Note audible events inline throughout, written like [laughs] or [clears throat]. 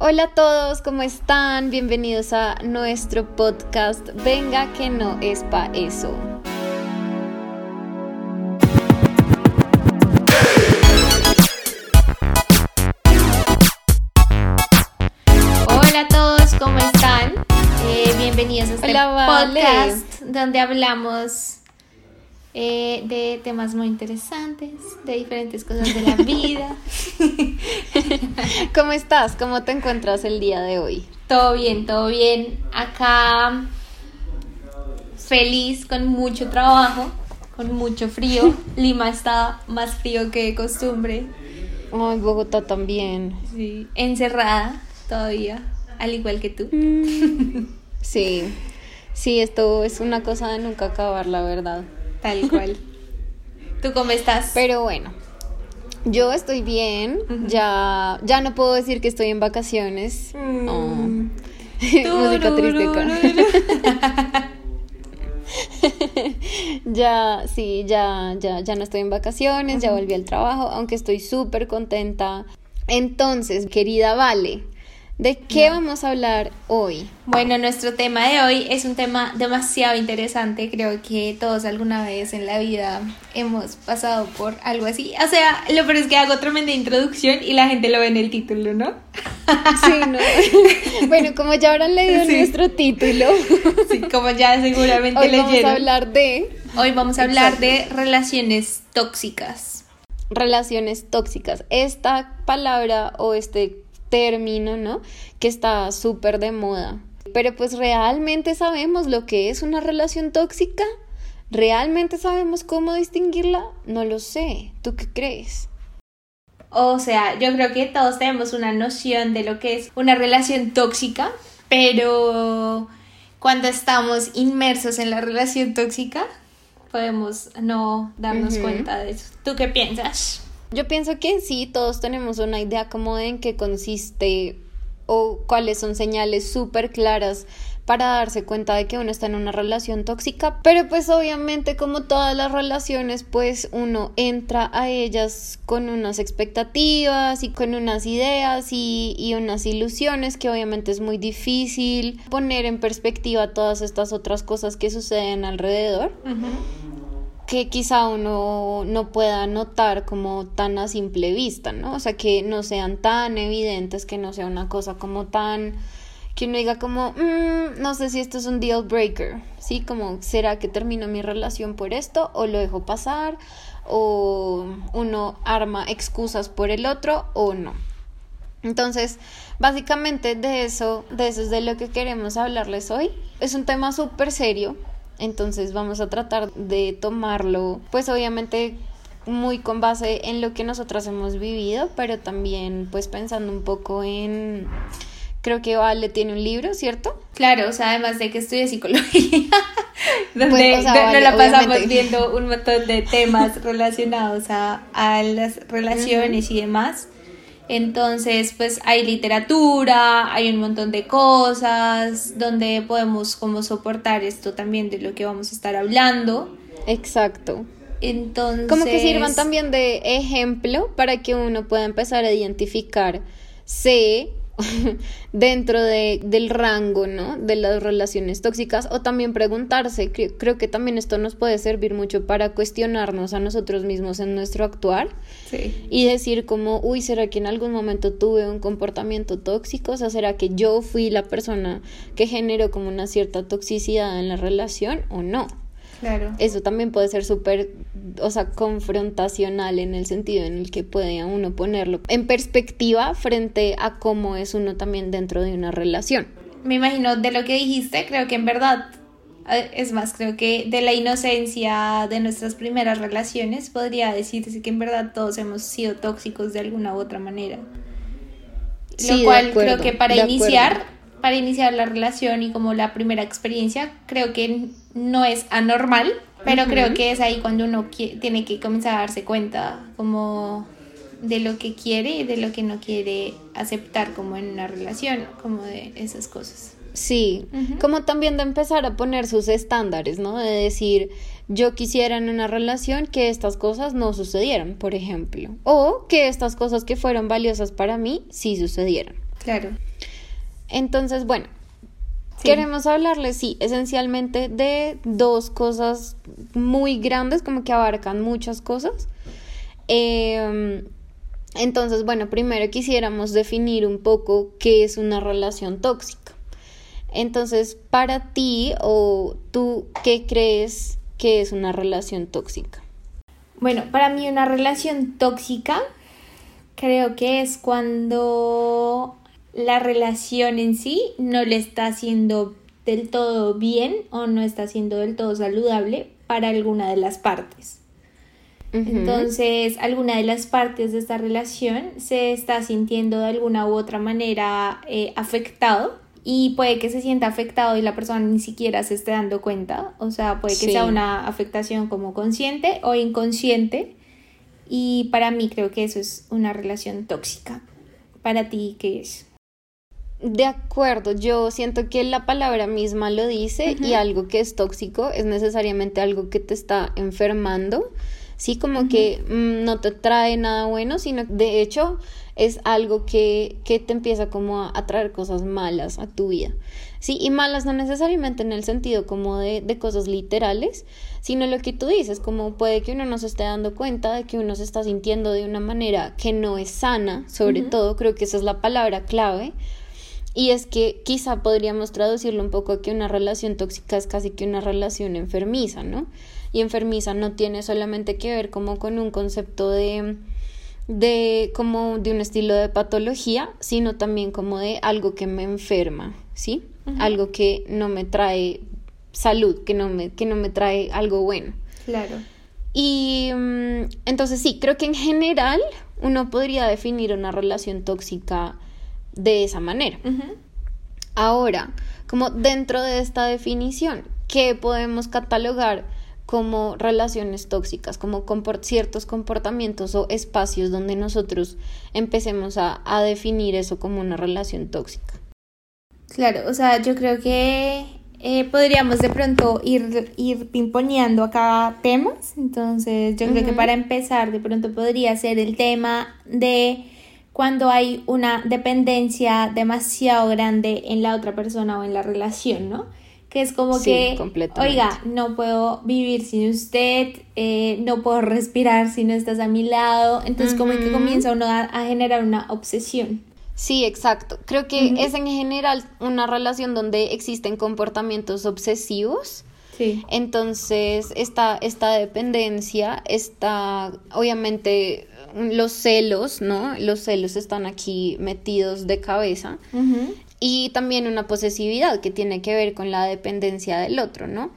Hola a todos, ¿cómo están? Bienvenidos a nuestro podcast Venga que no es pa' eso. Hola a todos, ¿cómo están? Eh, bienvenidos a este podcast donde hablamos eh, de temas muy interesantes, de diferentes cosas de la vida. [laughs] ¿Cómo estás? ¿Cómo te encuentras el día de hoy? Todo bien, todo bien. Acá feliz, con mucho trabajo, con mucho frío. [laughs] Lima está más frío que de costumbre. Ay, Bogotá también. Sí, encerrada todavía, al igual que tú. Mm. Sí, sí, esto es una cosa de nunca acabar, la verdad. Tal cual. ¿Tú cómo estás? Pero bueno, yo estoy bien, ya, ya no puedo decir que estoy en vacaciones. Mm. Oh. [laughs] Música triste. [laughs] ya, sí, ya, ya, ya no estoy en vacaciones, ya volví al trabajo, aunque estoy súper contenta. Entonces, querida Vale, ¿De qué vamos a hablar hoy? Bueno, nuestro tema de hoy es un tema demasiado interesante. Creo que todos alguna vez en la vida hemos pasado por algo así. O sea, lo peor es que hago tremenda introducción y la gente lo ve en el título, ¿no? Sí, ¿no? [laughs] bueno, como ya habrán leído nuestro título. Sí, como ya seguramente hoy leyeron. Vamos a hablar de. Hoy vamos a hablar de relaciones tóxicas. Relaciones tóxicas. Esta palabra o este término, ¿no? Que está súper de moda. Pero pues realmente sabemos lo que es una relación tóxica. ¿Realmente sabemos cómo distinguirla? No lo sé. ¿Tú qué crees? O sea, yo creo que todos tenemos una noción de lo que es una relación tóxica, pero cuando estamos inmersos en la relación tóxica, podemos no darnos cuenta de eso. ¿Tú qué piensas? Yo pienso que sí, todos tenemos una idea como de en qué consiste o cuáles son señales súper claras para darse cuenta de que uno está en una relación tóxica, pero pues obviamente como todas las relaciones, pues uno entra a ellas con unas expectativas y con unas ideas y, unas ilusiones que obviamente es muy difícil poner en perspectiva todas estas otras cosas que suceden alrededor que quizá uno no pueda notar como tan a simple vista, ¿no? O sea, que no sean tan evidentes, que no sea una cosa como tan que uno diga como, mm, no sé si esto es un deal breaker, ¿sí? Como, ¿será que termino mi relación por esto o lo dejo pasar? O uno arma excusas por el otro o no. Entonces, básicamente de eso, de eso es de lo que queremos hablarles hoy. Es un tema súper serio, entonces vamos a tratar de tomarlo, pues obviamente muy con base en lo que nosotras hemos vivido, pero también pues pensando un poco en creo que Vale tiene un libro, ¿cierto? Claro, o sea, además de que estudia psicología, [laughs] donde pues, nos la pasamos viendo un montón de temas relacionados a, las relaciones y demás. Entonces, pues hay literatura, hay un montón de cosas donde podemos como soportar esto también de lo que vamos a estar hablando. Exacto. Entonces... Como que sirvan también de ejemplo para que uno pueda empezar a identificar, sé [laughs] dentro de, del rango, ¿no? De las relaciones tóxicas o también preguntarse, creo, que también esto nos puede servir mucho para cuestionarnos a nosotros mismos en nuestro actuar y decir como, uy, ¿será que en algún momento tuve un comportamiento tóxico? O sea, ¿será que yo fui la persona que generó como una cierta toxicidad en la relación o no? Claro. Eso también puede ser súper, o sea, confrontacional en el sentido en el que puede uno ponerlo en perspectiva frente a cómo es uno también dentro de una relación. Me imagino de lo que dijiste, creo que en verdad, eh, es más, creo que de la inocencia de nuestras primeras relaciones podría decirse que en verdad todos hemos sido tóxicos de alguna u otra manera. Lo cual creo que para iniciar para iniciar la relación y como la primera experiencia, creo que no es anormal, pero creo que es ahí cuando uno tiene que comenzar a darse cuenta como de lo que quiere y de lo que no quiere aceptar como en una relación, como de esas cosas. Sí, como también de empezar a poner sus estándares, ¿no? De decir, yo quisiera en una relación que estas cosas no sucedieran, por ejemplo, o que estas cosas que fueron valiosas para mí sí sucedieran. Claro. Entonces, bueno, queremos hablarles, sí, esencialmente de dos cosas muy grandes, como que abarcan muchas cosas. Em, entonces, bueno, primero quisiéramos definir un poco qué es una relación tóxica. Entonces, para ti o tú, ¿qué crees que es una relación tóxica? Bueno, para mí una relación tóxica creo que es cuando la relación en sí no le está haciendo del todo bien o no está siendo del todo saludable para alguna de las partes. Entonces, alguna de las partes de esta relación se está sintiendo de alguna u otra manera eh, afectado y puede que se sienta afectado y la persona ni siquiera se esté dando cuenta. O sea, puede que sea una afectación como consciente o inconsciente. Y para mí creo que eso es una relación tóxica. Para ti, ¿qué es? De acuerdo, yo siento que la palabra misma lo dice y algo que es tóxico es necesariamente algo que te está enfermando, sí, como que mm, no te trae nada bueno, sino de hecho es algo que, que te empieza como a, traer cosas malas a tu vida, sí, y malas no necesariamente en el sentido como de, de cosas literales, sino lo que tú dices, como puede que uno no se esté dando cuenta de que uno se está sintiendo de una manera que no es sana, sobre todo, creo que esa es la palabra clave, y es que quizá podríamos traducirlo un poco a que una relación tóxica es casi que una relación enfermiza, ¿no? Y enfermiza no tiene solamente que ver como con un concepto de de como de un estilo de patología, sino también como de algo que me enferma, ¿sí? Algo que no me trae salud, que no me, que no me trae algo bueno. Claro. Y mm, entonces sí, creo que en general uno podría definir una relación tóxica de esa manera. Ahora, como dentro de esta definición, ¿qué podemos catalogar como relaciones tóxicas, como ciertos comportamientos o espacios donde nosotros empecemos a, definir eso como una relación tóxica? Claro, o sea, yo creo que eh, podríamos de pronto ir, ir pimponeando acá temas. Entonces, yo creo que para empezar, de pronto podría ser el tema de cuando hay una dependencia demasiado grande en la otra persona o en la relación, ¿no? Que es como que, oiga, no puedo vivir sin usted, eh, no puedo respirar si no estás a mi lado. Entonces, como que comienza uno a, generar una obsesión. Sí, exacto. Creo que es en general una relación donde existen comportamientos obsesivos. Sí. Entonces, esta, esta dependencia está, obviamente, los celos, ¿no? Los celos están aquí metidos de cabeza. Y también una posesividad que tiene que ver con la dependencia del otro, ¿no?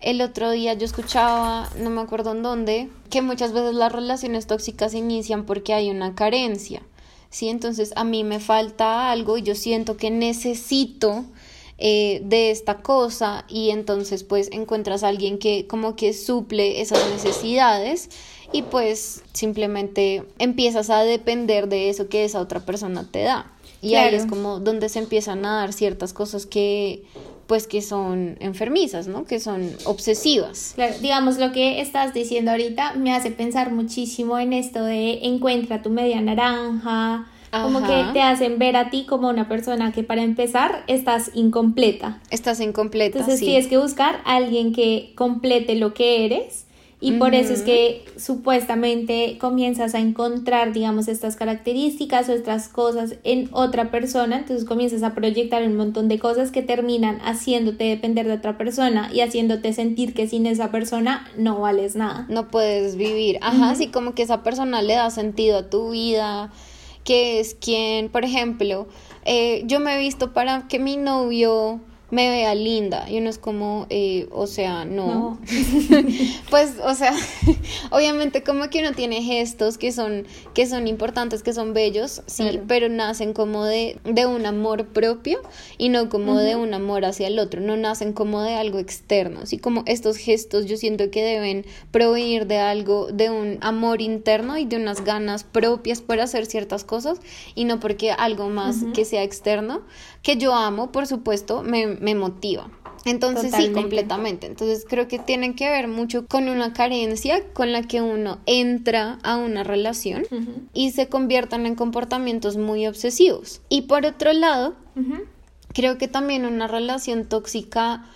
El otro día yo escuchaba, no me acuerdo en dónde, que muchas veces las relaciones tóxicas inician porque hay una carencia, ¿sí? Entonces a mí me falta algo y yo siento que necesito eh, de esta cosa y entonces pues encuentras a alguien que como que suple esas necesidades y pues simplemente empiezas a depender de eso que esa otra persona te da. Y ahí es como donde se empiezan a dar ciertas cosas que pues que son enfermizas, ¿no? Que son obsesivas. Claro, digamos lo que estás diciendo ahorita me hace pensar muchísimo en esto de encuentra tu media naranja, como que te hacen ver a ti como una persona que para empezar estás incompleta. Estás incompleta. Entonces tienes que buscar a alguien que complete lo que eres y por eso es que supuestamente comienzas a encontrar, digamos, estas características o estas cosas en otra persona, entonces comienzas a proyectar un montón de cosas que terminan haciéndote depender de otra persona y haciéndote sentir que sin esa persona no vales nada. No puedes vivir. Ajá, así como que esa persona le da sentido a tu vida, que es quien, por ejemplo, eh, yo me he visto para que mi novio me vea linda. Y uno es como, eh, o sea, no. [laughs] pues, o sea, [laughs] obviamente como que uno tiene gestos que son, que son importantes, que son bellos, sí, pero nacen como de, de un amor propio y no como de un amor hacia el otro, no nacen como de algo externo, así como estos gestos yo siento que deben provenir de algo, de un amor interno y de unas ganas propias para hacer ciertas cosas y no porque algo más que sea externo, que yo amo, por supuesto, me, me motiva. Entonces sí, completamente. Entonces creo que tiene que ver mucho con una carencia con la que uno entra a una relación y se conviertan en comportamientos muy obsesivos. Y por otro lado, creo que también una relación tóxica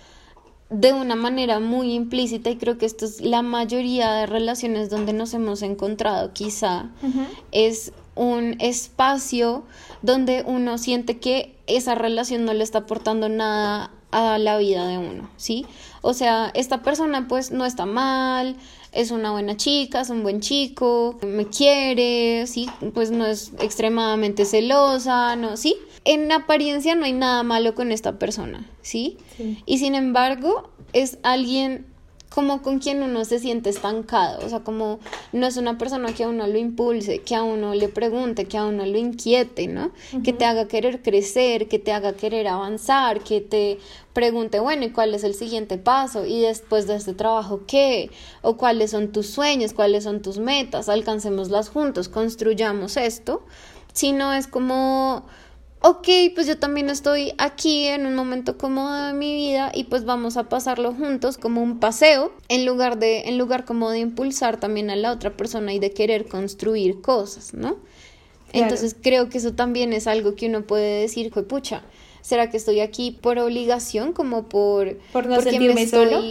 de una manera muy implícita y creo que esto es la mayoría de relaciones donde nos hemos encontrado quizá es un espacio donde uno siente que esa relación no le está aportando nada a la vida de uno, ¿sí? O sea, esta persona pues no está mal, es una buena chica, es un buen chico, me quiere, sí, pues no es extremadamente celosa, no, sí. En apariencia no hay nada malo con esta persona, ¿sí? sí. Y sin embargo, es alguien como con quien uno se siente estancado, o sea, como no es una persona que a uno lo impulse, que a uno le pregunte, que a uno lo inquiete, ¿no? Que te haga querer crecer, que te haga querer avanzar, que te pregunte, bueno, ¿y cuál es el siguiente paso? Y después de este trabajo, ¿qué? ¿O cuáles son tus sueños? ¿Cuáles son tus metas? Alcancémoslas juntos, construyamos esto. Si no es como ok, pues yo también estoy aquí en un momento cómodo de mi vida y pues vamos a pasarlo juntos como un paseo en lugar de en lugar como de impulsar también a la otra persona y de querer construir cosas, ¿no? Entonces creo que eso también es algo que uno puede decir, pucha, ¿será que estoy aquí por obligación como por por no sentirme solo?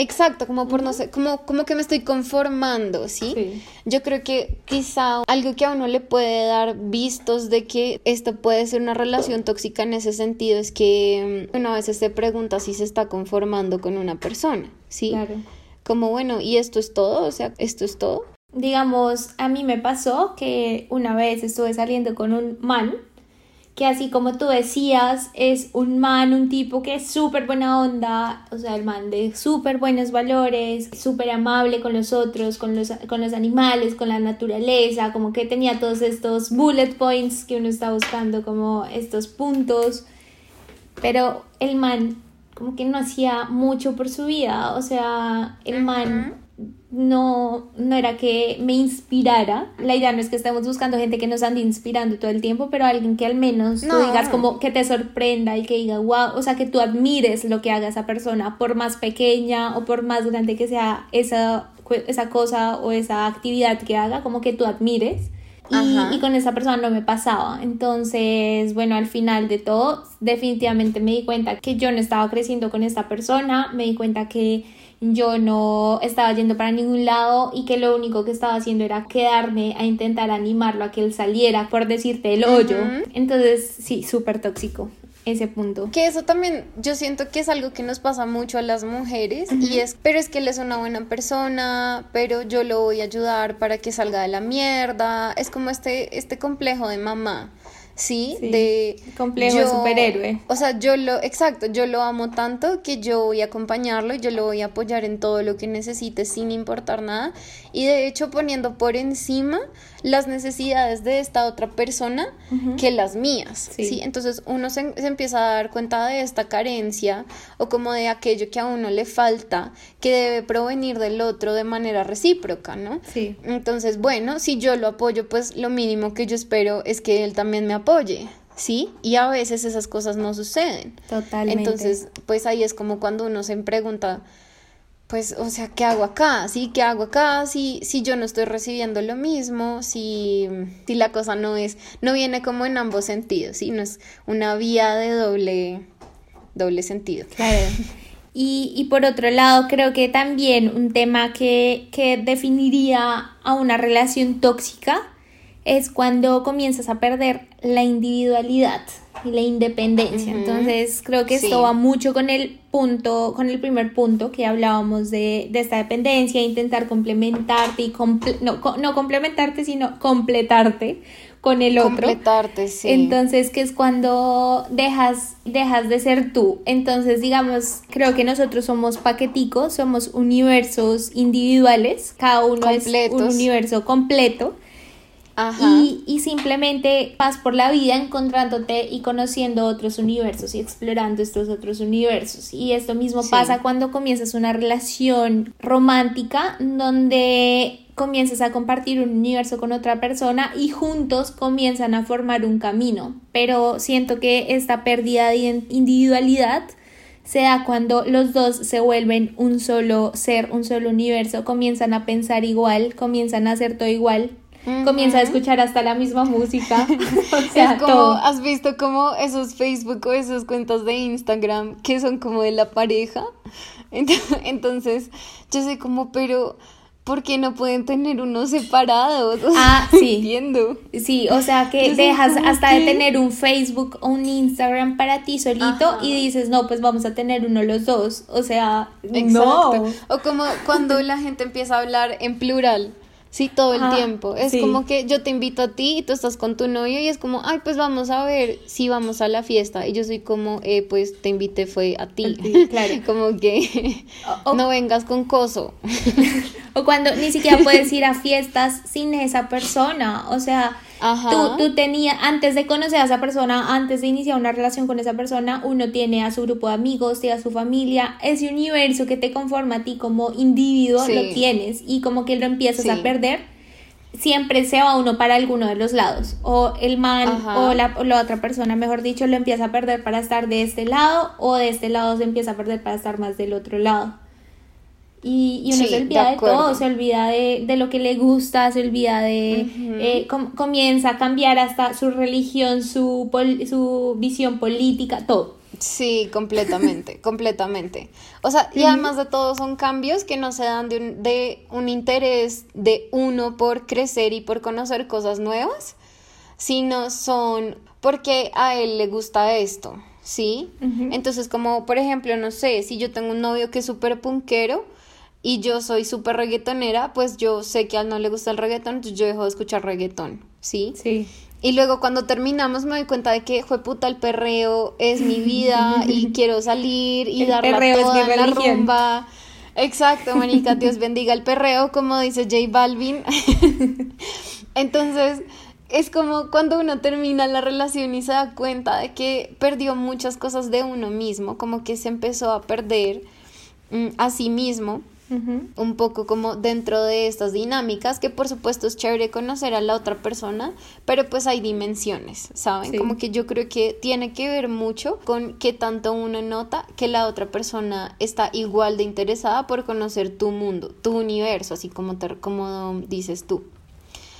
Exacto, como por no sé, como, como que me estoy conformando, ¿sí? Yo creo que quizá algo que a uno le puede dar vistos de que esto puede ser una relación tóxica en ese sentido es que mm, uno a veces se pregunta si se está conformando con una persona, ¿sí? Claro. Como bueno, ¿y esto es todo? O sea, ¿esto es todo? Digamos, a mí me pasó que una vez estuve saliendo con un man que así como tú decías, es un man, un tipo que es súper buena onda, o sea, el man de súper buenos valores, súper amable con los otros, con los, con los animales, con la naturaleza, como que tenía todos estos bullet points que uno está buscando, como estos puntos, pero el man como que no hacía mucho por su vida, o sea, el man no, no era que me inspirara. La idea no es que estemos buscando gente que nos ande inspirando todo el tiempo, pero alguien que al menos tú digas como que te sorprenda y que diga, wow, o sea, que tú admires lo que haga esa persona, por más pequeña o por más grande que sea esa, esa cosa o esa actividad que haga, como que tú admires. Y, y, con esa persona no me pasaba. Entonces, bueno, al final de todo, definitivamente me di cuenta que yo no estaba creciendo con esta persona, me di cuenta que yo no estaba yendo para ningún lado y que lo único que estaba haciendo era quedarme a intentar animarlo a que él saliera, por decirte el hoyo. Entonces, sí, súper tóxico ese punto. Que eso también yo siento que es algo que nos pasa mucho a las mujeres y es, pero es que él es una buena persona, pero yo lo voy a ayudar para que salga de la mierda. Es como este, este complejo de mamá. ¿Sí? De complejo de superhéroe. O sea, yo lo, exacto, yo lo amo tanto que yo voy a acompañarlo y yo lo voy a apoyar en todo lo que necesite sin importar nada. Y de hecho poniendo por encima las necesidades de esta otra persona que las mías, sí. Entonces uno se, se, empieza a dar cuenta de esta carencia o como de aquello que a uno le falta, que debe provenir del otro de manera recíproca, ¿no? Sí. Entonces, bueno, si yo lo apoyo, pues lo mínimo que yo espero es que él también me apoye. ¿Sí? Y a veces esas cosas no suceden. Totalmente. Entonces, pues ahí es como cuando uno se pregunta, pues, o sea, ¿qué hago acá? ¿Sí? ¿Qué hago acá? Si, si yo no estoy recibiendo lo mismo, si, si la cosa no es, no viene como en ambos sentidos, ¿sí? No es una vía de doble, doble sentido. Claro. Y, y por otro lado, creo que también un tema que, que definiría a una relación tóxica es cuando comienzas a perder la individualidad y la independencia. Entonces, creo que esto va mucho con el punto, con el primer punto que hablábamos de, de esta dependencia, intentar complementarte y no, no complementarte, sino completarte con el otro. Completarte, sí. Entonces, que es cuando dejas, dejas de ser tú. Entonces, digamos, creo que nosotros somos paqueticos, somos universos individuales, cada uno es un universo completo y, y, simplemente vas por la vida encontrándote y conociendo otros universos y explorando estos otros universos. Y esto mismo pasa cuando comienzas una relación romántica donde comienzas a compartir un universo con otra persona y juntos comienzan a formar un camino. Pero siento que esta pérdida de individualidad se da cuando los dos se vuelven un solo ser, un solo universo, comienzan a pensar igual, comienzan a hacer todo igual, comienza a escuchar hasta la misma música. [laughs] o sea, es como, todo. ¿has visto como esos Facebook o esos cuentos de Instagram que son como de la pareja? [laughs] Ent- Entonces, yo sé como, pero ¿por qué no pueden tener unos separados? O [laughs] sea, Ah, sí. entiendo. Sí, o sea que Yo dejas hasta de tener un Facebook o un Instagram para ti solito Ajá. y dices, no, pues vamos a tener uno los dos. O sea, Exacto. no. O como cuando la gente empieza a hablar en plural. Sí, todo el Ah, tiempo. Es sí. como que yo te invito a ti y tú estás con tu novio y es como, ay, pues vamos a ver si vamos a la fiesta. Y yo soy como, eh, pues te invité fue a ti. [laughs] Claro. como que O- o- no vengas con coso. [laughs] O cuando ni siquiera puedes ir a fiestas sin esa persona. O sea, Ajá. tú, tú tenías, antes de conocer a esa persona, antes de iniciar una relación con esa persona, uno tiene a su grupo de amigos, tiene a su familia. Ese universo que te conforma a ti como individuo Sí. lo tienes y como que lo empiezas Sí. a perder. Siempre se va uno para alguno de los lados. O el man Ajá. o la, o la otra persona, mejor dicho, lo empieza a perder para estar de este lado o de este lado se empieza a perder para estar más del otro lado. Y, y uno Sí, se olvida de, todo, se olvida de, de lo que le gusta, se olvida de... Eh, com- comienza a cambiar hasta su religión, su, pol- su visión política, todo. Sí, completamente, [laughs] completamente. O sea, y además de todo son cambios que no se dan de un, de un interés de uno por crecer y por conocer cosas nuevas, sino son porque a él le gusta esto, ¿sí? Entonces, como por ejemplo, no sé, si yo tengo un novio que es súper punkero y yo soy súper reggaetonera, pues yo sé que a él no le gusta el reggaetón, entonces yo dejo de escuchar reggaetón, ¿sí? Sí. Y luego cuando terminamos me doy cuenta de que fue puta el perreo es mi vida y [laughs] quiero salir y El darla perreo es toda mi en la rumba. Exacto, manica, Dios [laughs] bendiga el perreo, como dice J Balvin. [laughs] Entonces, es como cuando uno termina la relación y se da cuenta de que perdió muchas cosas de uno mismo, como que se empezó a perder mm, a sí mismo Un poco como dentro de estas dinámicas, que por supuesto es chévere conocer a la otra persona, pero pues hay dimensiones, ¿saben? Sí. Como que yo creo que tiene que ver mucho con qué tanto uno nota que la otra persona está igual de interesada por conocer tu mundo, tu universo, así como, te, como dices tú.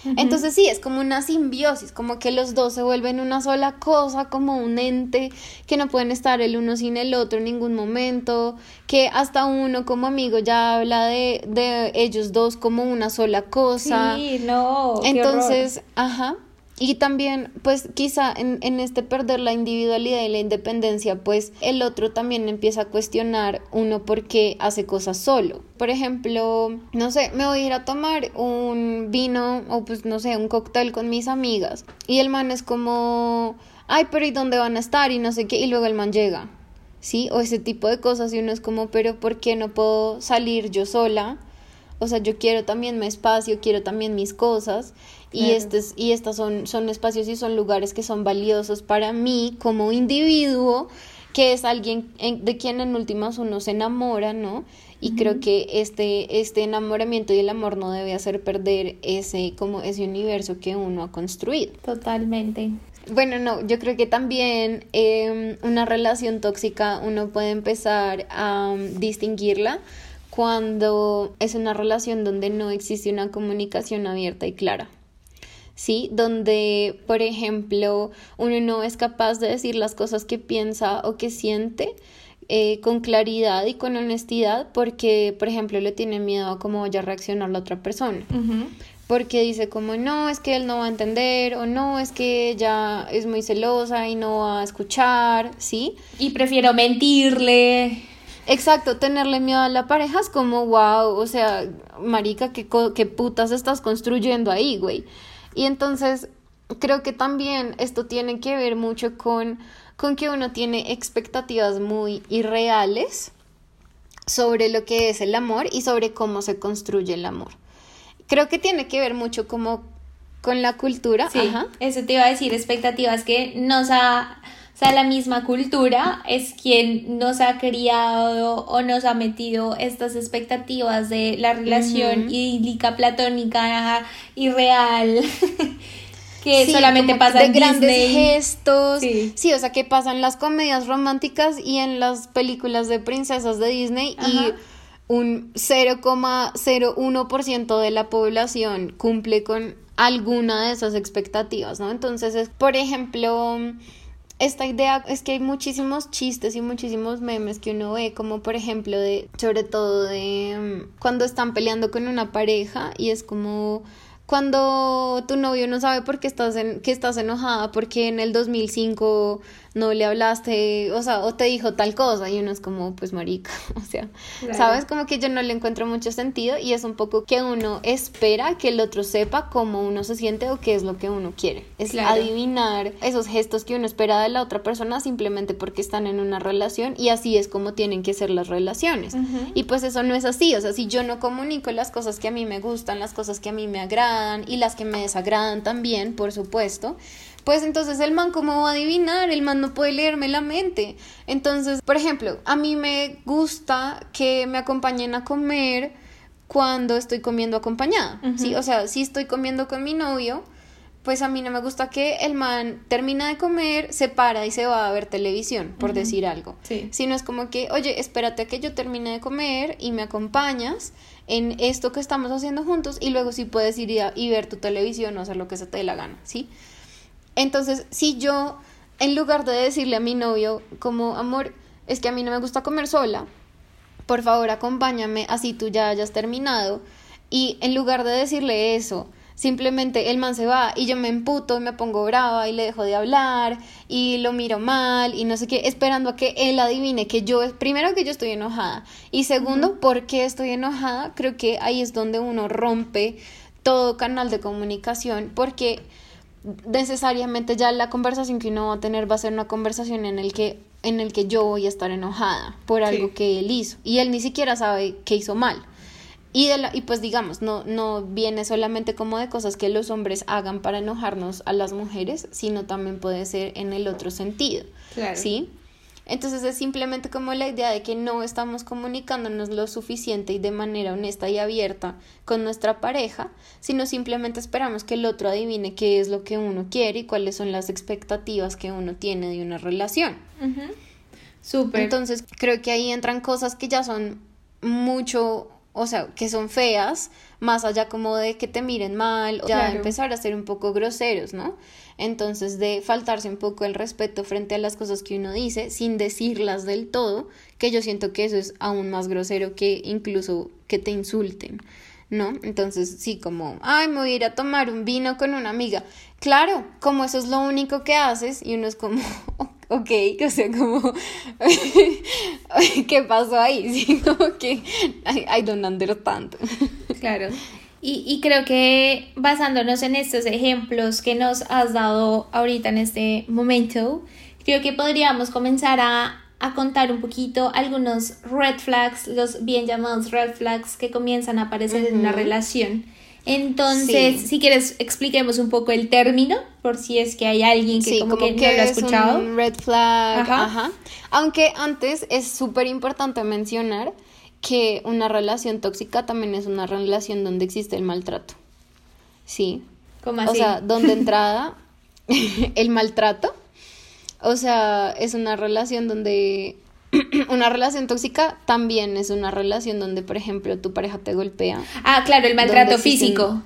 Entonces sí, es como una simbiosis, como que los dos se vuelven una sola cosa, como un ente, que no pueden estar el uno sin el otro en ningún momento, que hasta uno como amigo ya habla de, de ellos dos como una sola cosa. Sí, no. qué Entonces, ajá. Y también, pues quizá en, en este perder la individualidad y la independencia, pues el otro también empieza a cuestionar uno por qué hace cosas solo. Por ejemplo, no sé, me voy a ir a tomar un vino o pues no sé, un cóctel con mis amigas. Y el man es como, ay, pero ¿y dónde van a estar? Y no sé qué. Y luego el man llega. ¿Sí? O ese tipo de cosas. Y uno es como, pero ¿por qué no puedo salir yo sola? O sea, yo quiero también mi espacio, quiero también mis cosas. Y, Claro. estes, y estas son, son espacios y son lugares que son valiosos para mí como individuo, que es alguien en- de quien en últimas uno se enamora, ¿no? Y creo que este, este enamoramiento y el amor no debe hacer perder ese, como ese universo que uno ha construido. Totalmente. Bueno, no, yo creo que también eh, una relación tóxica uno puede empezar a um, distinguirla cuando es una relación donde no existe una comunicación abierta y clara. ¿Sí? Donde, por ejemplo, uno no es capaz de decir las cosas que piensa o que siente eh, con claridad y con honestidad porque, por ejemplo, le tiene miedo a cómo vaya a reaccionar la otra persona porque dice como no, es que él no va a entender o no, es que ella es muy celosa y no va a escuchar, ¿sí? Y prefiero mentirle. Exacto, tenerle miedo a la pareja es como wow, o sea, marica, ¿qué, qué putas estás construyendo ahí, güey? Y entonces creo que también esto tiene que ver mucho con, con que uno tiene expectativas muy irreales sobre lo que es el amor y sobre cómo se construye el amor. Creo que tiene que ver mucho como con la cultura. Sí, Ajá. eso te iba a decir, expectativas que nos ha, o sea, la misma cultura es quien nos ha criado o nos ha metido estas expectativas de la relación Ujú. idílica, platónica, irreal, [laughs] que Sí, solamente como pasa de grandes Disney. gestos. Sí. Sí. o sea, que pasan las comedias románticas y en las películas de princesas de Disney y un 0,01% de la población cumple con alguna de esas expectativas, ¿no? Entonces, es, por ejemplo, esta idea es que hay muchísimos chistes y muchísimos memes que uno ve, como por ejemplo de, sobre todo de mm, cuando están peleando con una pareja y es como cuando tu novio no sabe por qué estás, en, que estás enojada, porque en el 2005 no le hablaste, o sea, o te dijo tal cosa, y uno es como, pues marica, [laughs] o sea, ¿sabes? Como que yo no le encuentro mucho sentido y es un poco que uno espera que el otro sepa cómo uno se siente o qué es lo que uno quiere. Es adivinar esos gestos que uno espera de la otra persona simplemente porque están en una relación y así es como tienen que ser las relaciones. Y pues eso no es así, o sea, si yo no comunico las cosas que a mí me gustan, las cosas que a mí me agradan, y las que me desagradan también, por supuesto, pues entonces el man cómo va a adivinar, el man no puede leerme la mente. Entonces, por ejemplo, a mí me gusta que me acompañen a comer cuando estoy comiendo acompañada, ¿sí? O sea, si estoy comiendo con mi novio, pues a mí no me gusta que el man termina de comer, se para y se va a ver televisión, por decir algo. Sí. Sino es como que, oye, espérate a que yo termine de comer y me acompañas en esto que estamos haciendo juntos y luego sí puedes ir y ver tu televisión o hacer lo que se te dé la gana, ¿sí? Entonces, si yo, en lugar de decirle a mi novio como, amor, es que a mí no me gusta comer sola, por favor acompáñame así tú ya hayas terminado, y en lugar de decirle eso, Simplemente el man se va y yo me emputo y me pongo brava y le dejo de hablar y lo miro mal y no sé qué, esperando a que él adivine que yo, primero que yo estoy enojada y segundo, ¿por qué estoy enojada? Creo que ahí es donde uno rompe todo canal de comunicación porque necesariamente ya la conversación que uno va a tener va a ser una conversación en el que en el que yo voy a estar enojada por algo que él hizo y él ni siquiera sabe que hizo mal. Y, de la, y pues digamos, no, no viene solamente como de cosas que los hombres hagan para enojarnos a las mujeres, sino también puede ser en el otro sentido. ¿Sí? Entonces es simplemente como la idea de que no estamos comunicándonos lo suficiente y de manera honesta y abierta con nuestra pareja, sino simplemente esperamos que el otro adivine qué es lo que uno quiere y cuáles son las expectativas que uno tiene de una relación. Súper. Entonces creo que ahí entran cosas que ya son mucho o sea, que son feas, más allá como de que te miren mal, o ya empezar a ser un poco groseros, ¿no? Entonces, de faltarse un poco el respeto frente a las cosas que uno dice, sin decirlas del todo, que yo siento que eso es aún más grosero que incluso que te insulten. ¿no? Entonces, sí, como, ay, me voy a ir a tomar un vino con una amiga. Claro, como eso es lo único que haces, y uno es como, [laughs] ok, [laughs] o sea, como, [laughs] ¿qué pasó ahí? Sí, como que, I, don't understand. Claro. Y, y, creo que basándonos en estos ejemplos que nos has dado ahorita en este momento, creo que podríamos comenzar a, a contar un poquito algunos red flags, los bien llamados red flags que comienzan a aparecer en una relación. Entonces, si quieres, expliquemos un poco el término, por si es que hay alguien que como, que, no lo ha escuchado. Un red flag, ajá. Aunque antes es súper importante mencionar que una relación tóxica también es una relación donde existe el maltrato. Sí. ¿Cómo así? O sea, donde [laughs] entrada [laughs] el maltrato. O sea, es una relación donde [clears throat] una relación tóxica también es una relación donde, por ejemplo, tu pareja te golpea. Ah, claro, el maltrato físico.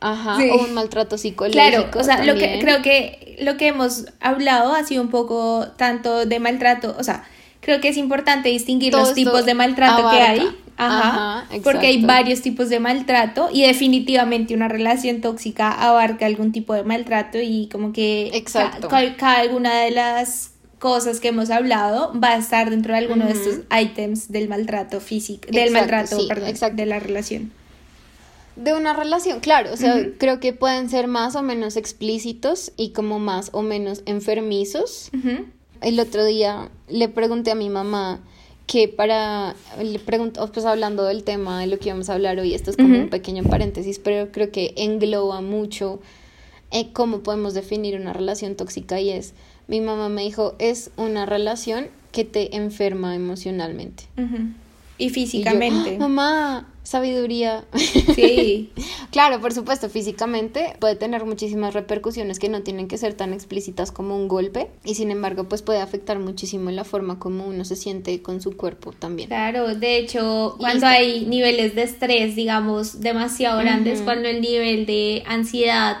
Ajá, o un maltrato psicológico. Claro, o sea, lo que, creo que lo que hemos hablado ha sido un poco tanto de maltrato, o sea, creo que es importante distinguir los tipos de maltrato que hay. Ajá, porque hay varios tipos de maltrato y definitivamente una relación tóxica abarca algún tipo de maltrato y como que cada una de las cosas que hemos hablado va a estar dentro de alguno de estos ítems del maltrato físico, del maltrato, perdón, de la relación. De una relación, claro, o sea, creo que pueden ser más o menos explícitos y como más o menos enfermizos. El otro día le pregunté a mi mamá que para, le pregunto, pues hablando del tema de lo que íbamos a hablar hoy, esto es como un pequeño paréntesis, pero creo que engloba mucho eh, cómo podemos definir una relación tóxica y es mi mamá me dijo, es una relación que te enferma emocionalmente. Y físicamente. Ah, mamá, sabiduría. Sí. [laughs] claro, por supuesto, físicamente puede tener muchísimas repercusiones que no tienen que ser tan explícitas como un golpe y sin embargo pues puede afectar muchísimo la forma como uno se siente con su cuerpo también. Claro, de hecho, cuando hay niveles de estrés, digamos, demasiado grandes, cuando el nivel de ansiedad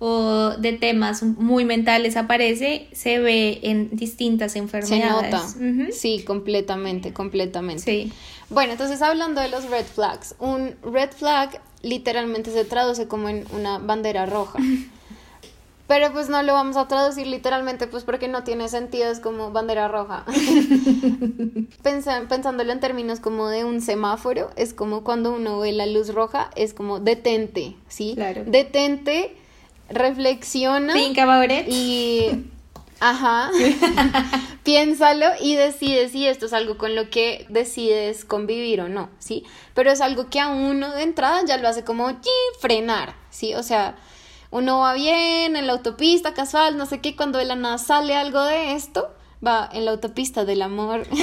o de temas muy mentales aparece, se ve en distintas enfermedades. Se nota. Sí, completamente, completamente. Sí. Bueno, entonces hablando de los red flags, un red flag literalmente se traduce como en una bandera roja. [laughs] Pero pues no lo vamos a traducir literalmente, pues porque no tiene sentido, es como bandera roja. [laughs] pensándolo en términos como de un semáforo, es como cuando uno ve la luz roja, es como detente, ¿sí? Claro. Detente reflexiona y ajá. [laughs] Piénsalo y decide si esto es algo con lo que decides convivir o no sí pero es algo que a uno de entrada ya lo hace como frenar sí o sea uno va bien en la autopista casual no sé qué cuando de la nada sale algo de esto va en la autopista del amor. [laughs]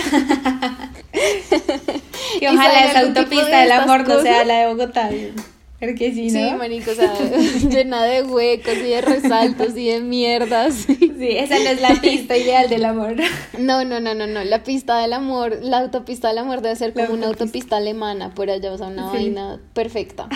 [laughs] Y ojalá esa autopista del amor no sea la de Bogotá porque sí, ¿no? Sí, marico, o sea, [laughs] llena de huecos y de resaltos y de mierdas. [laughs] Sí, esa no es la pista ideal del amor. No, no, no, no, no. La pista del amor, la autopista del amor debe ser como una autopista alemana por allá, o sea, una vaina perfecta.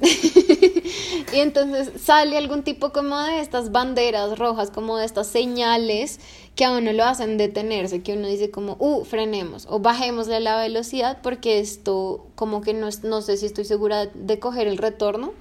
[laughs] y entonces sale algún tipo como de estas banderas rojas, como de estas señales que a uno lo hacen detenerse, que uno dice como, uh, frenemos o bajémosle la velocidad porque esto como que no, no sé si estoy segura de coger el retorno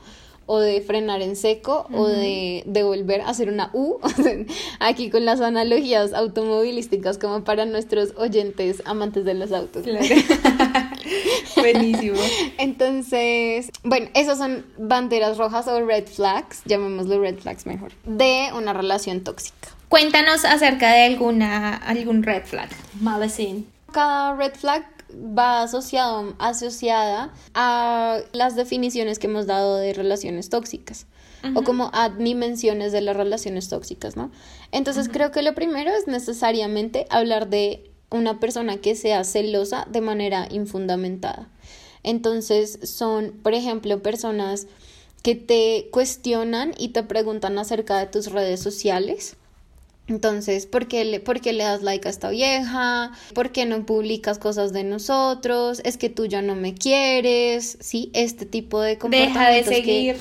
o de frenar en seco o de, de, volver a hacer una U, [laughs] aquí con las analogías automovilísticas como para nuestros oyentes amantes de los autos. Claro. [laughs] Buenísimo. Entonces, bueno, esas son banderas rojas o red flags, llamémoslo red flags mejor, de una relación tóxica. Cuéntanos acerca de alguna algún red flag, Madison. Cada red flag va asociado, asociada a las definiciones que hemos dado de relaciones tóxicas o como a dimensiones de las relaciones tóxicas, ¿no? Entonces creo que lo primero es necesariamente hablar de una persona que sea celosa de manera infundamentada. Entonces son, por ejemplo, personas que te cuestionan y te preguntan acerca de tus redes sociales entonces, ¿por qué, le, ¿por qué le das like a esta vieja? ¿Por qué no publicas cosas de nosotros? ¿Es que tú ya no me quieres? Sí, este tipo de comportamientos. Deja de seguir.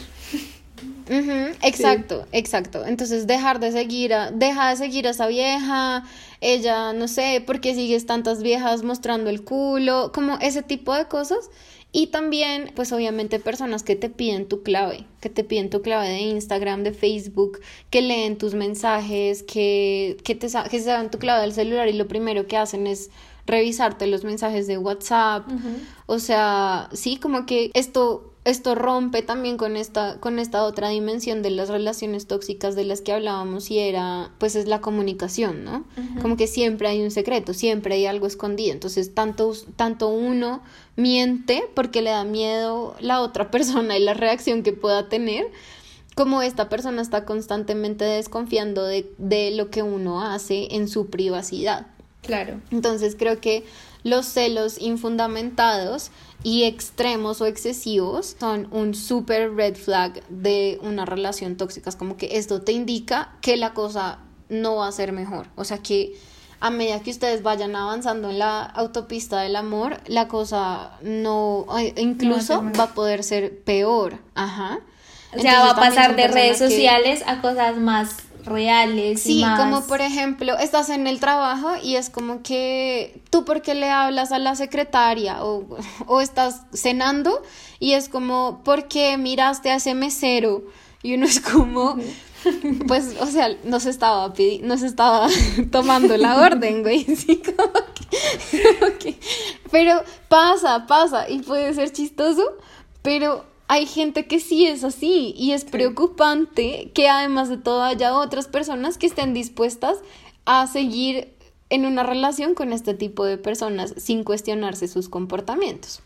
[laughs] exacto, exacto. Entonces, dejar de seguir a, deja de seguir a esa vieja, ella, no sé, ¿por qué sigues tantas viejas mostrando el culo? Como ese tipo de cosas y también, pues obviamente personas que te piden tu clave, que te piden tu clave de Instagram, de Facebook, que leen tus mensajes, que, que, te, que se dan tu clave del celular y lo primero que hacen es revisarte los mensajes de WhatsApp. O sea, sí, como que esto esto rompe también con esta, con esta otra dimensión de las relaciones tóxicas de las que hablábamos y era, pues es la comunicación, ¿no? Como que siempre hay un secreto, siempre hay algo escondido. Entonces, tanto, tanto uno miente porque le da miedo la otra [laughs] persona y la reacción que pueda tener, como esta persona está constantemente desconfiando de, de lo que uno hace en su privacidad. Claro. Entonces, creo que los celos infundamentados y extremos o excesivos son un super red flag de una relación tóxica. Es como que esto te indica que la cosa no va a ser mejor. O sea que a medida que ustedes vayan avanzando en la autopista del amor, la cosa no, incluso va a poder ser peor. Ajá. O sea, va a pasar de redes sociales a cosas más reales. Sí, como por ejemplo, estás en el trabajo y es como que tú por qué le hablas a la secretaria o, [laughs] o estás cenando y es como, ¿por qué miraste a ese mesero? Y uno es como, pues, o sea, no se estaba estaba [laughs] tomando la orden, güey, [laughs] sí, como que, pero pasa, pasa y puede ser chistoso, pero hay gente que sí es así y es preocupante que además de todo haya otras personas que estén dispuestas a seguir en una relación con este tipo de personas sin cuestionarse sus comportamientos.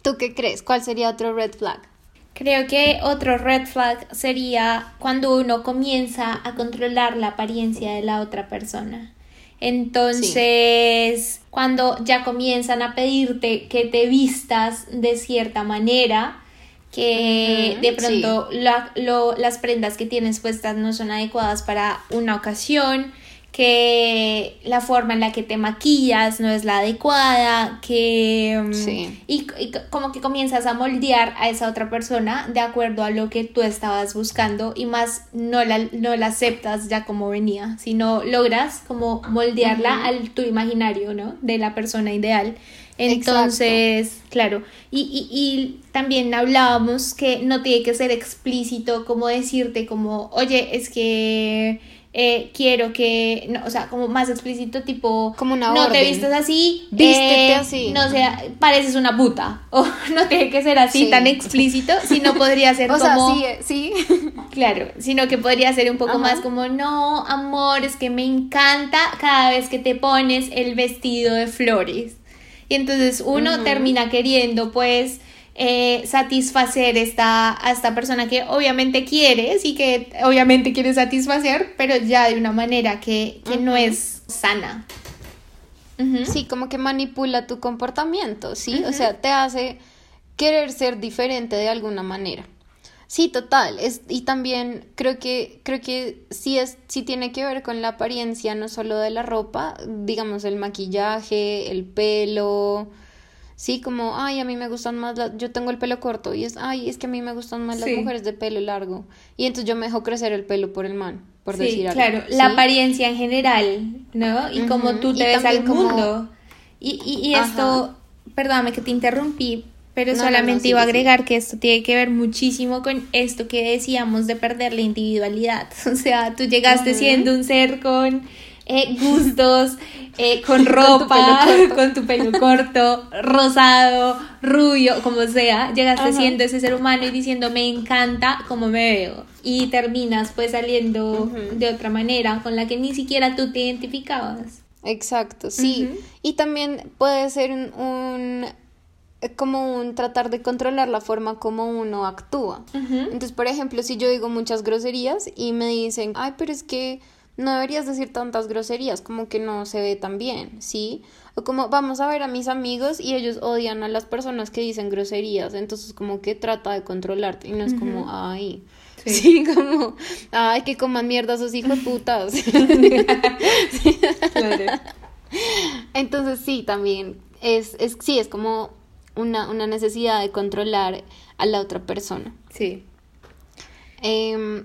¿Tú qué crees? ¿Cuál sería otro red flag? Creo que otro red flag sería cuando uno comienza a controlar la apariencia de la otra persona. Entonces, cuando ya comienzan a pedirte que te vistas de cierta manera, que de pronto las prendas que tienes puestas no son adecuadas para una ocasión, que la forma en la que te maquillas no es la adecuada, que... Mm, y, como que comienzas a moldear a esa otra persona de acuerdo a lo que tú estabas buscando y más no la, no la aceptas ya como venía, sino logras como moldearla al tu imaginario, ¿no? De la persona ideal. Entonces, claro, y, y, y, también hablábamos que no tiene que ser explícito como decirte como, oye, es que eh, quiero que, no, o sea, como más explícito, tipo, como una no te vistas así, vístete eh, así. No sé, pareces una puta, [laughs] o no tiene que ser así tan explícito, sino podría ser [laughs] o como... Sea, sí, sí. [laughs] Claro, sino que podría ser un poco más como, no, amor, es que me encanta cada vez que te pones el vestido de flores. Y entonces uno termina queriendo, pues, eh, satisfacer esta, a esta persona que obviamente quieres y que obviamente quieres satisfacer, pero ya de una manera que, no es sana. Sí, como que manipula tu comportamiento, ¿sí? O sea, te hace querer ser diferente de alguna manera. Sí, total. Es, y también creo que, creo que sí, es, sí tiene que ver con la apariencia, no solo de la ropa, digamos el maquillaje, el pelo, Sí, como, ay, a mí me gustan más, yo tengo el pelo corto y es, ay, es que a mí me gustan más las mujeres de pelo largo. Y entonces yo me dejo crecer el pelo por el man, por decir algo. Claro, la apariencia en general, ¿no? Y como tú te ves al mundo. Y, y, y esto, perdóname que te interrumpí, pero solamente iba a agregar que esto tiene que ver muchísimo con esto que decíamos de perder la individualidad. [laughs] O sea, tú llegaste siendo un ser con eh, gustos, eh, con [laughs] ropa, con tu, pelo corto, rosado, rubio, como sea, llegaste siendo ese ser humano y diciendo me encanta como me veo y terminas pues saliendo de otra manera con la que ni siquiera tú te identificabas. Exacto, sí. Y también puede ser un, como un tratar de controlar la forma como uno actúa. Entonces, por ejemplo, si yo digo muchas groserías y me dicen, ay, pero es que no deberías decir tantas groserías, como que no se ve tan bien, ¿sí? O como vamos a ver a mis amigos y ellos odian a las personas que dicen groserías, entonces como que trata de controlarte y no es como, ay, [laughs] sí. como, ay, que coman mierda esos hijos putas. Entonces sí, también es, es, sí, es como una, una necesidad de controlar a la otra persona. Sí. Eh,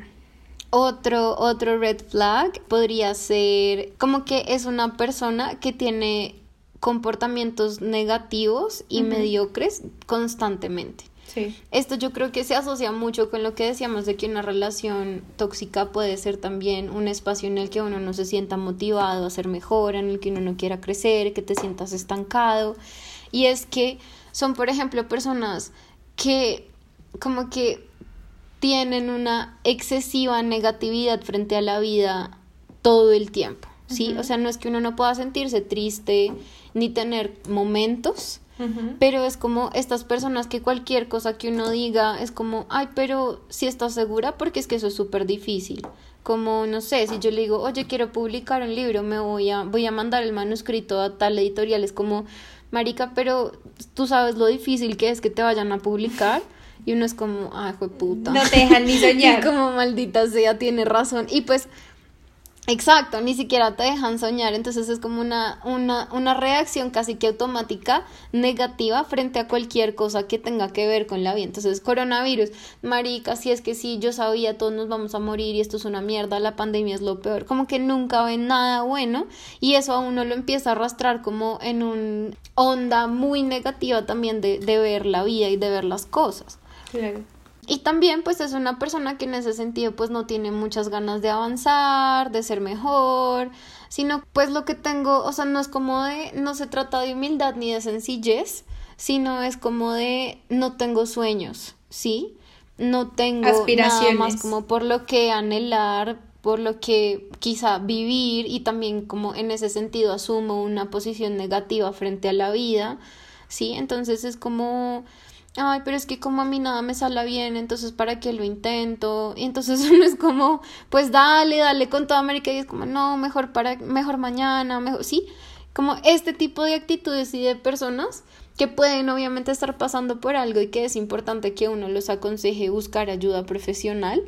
otro, otro red flag podría ser como que es una persona que tiene comportamientos negativos y mediocres constantemente. Sí. Esto yo creo que se asocia mucho con lo que decíamos de que una relación tóxica puede ser también un espacio en el que uno no se sienta motivado a ser mejor, en el que uno no quiera crecer, que te sientas estancado. Y es que son, por ejemplo, personas que como que tienen una excesiva negatividad frente a la vida todo el tiempo, ¿sí? O sea, no es que uno no pueda sentirse triste ni tener momentos, pero es como estas personas que cualquier cosa que uno diga es como, ay, pero si estás segura, porque es que eso es súper difícil. Como, no sé, si yo le digo, oye, quiero publicar un libro, me voy a, voy a mandar el manuscrito a tal editorial, es como, marica, pero tú sabes lo difícil que es que te vayan a publicar. [laughs] Y uno es como, ay, fue puta. No te dejan ni [laughs] soñar. y como maldita sea, tiene razón. Y pues, exacto, ni siquiera te dejan soñar. Entonces es como una, una, una reacción casi que automática negativa frente a cualquier cosa que tenga que ver con la vida. Entonces, coronavirus, marica, si es que sí, yo sabía, todos nos vamos a morir y esto es una mierda, la pandemia es lo peor. Como que nunca ven nada bueno y eso a uno lo empieza a arrastrar como en un onda muy negativa también de, de ver la vida y de ver las cosas. Claro. Y también pues es una persona que en ese sentido pues no tiene muchas ganas de avanzar, de ser mejor, sino pues lo que tengo, o sea, no es como de, no se trata de humildad ni de sencillez, sino es como de no tengo sueños, ¿sí? No tengo nada más como por lo que anhelar, por lo que quizá vivir y también como en ese sentido asumo una posición negativa frente a la vida, ¿sí? Entonces es como ay, pero es que como a mí nada me sale bien, entonces ¿para qué lo intento? Y entonces [laughs] uno es como, pues dale, dale con toda América y es como, no, mejor para, mejor mañana, mejor, sí, como este tipo de actitudes y de personas que pueden obviamente estar pasando por algo y que es importante que uno los aconseje buscar ayuda profesional,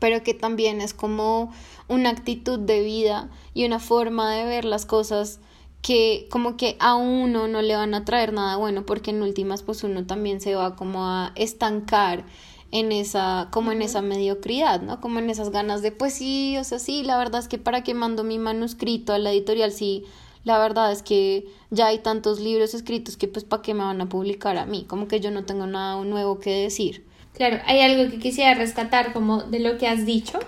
pero que también es como una actitud de vida y una forma de ver las cosas que como que a uno no le van a traer nada bueno porque en últimas pues uno también se va como a estancar en esa como en esa mediocridad, ¿no? Como en esas ganas de pues sí, o sea, sí, la verdad es que para qué mando mi manuscrito a la editorial sí la verdad es que ya hay tantos libros escritos que pues para qué me van a publicar a mí, como que yo no tengo nada nuevo que decir. Claro, hay algo que quisiera rescatar como de lo que has dicho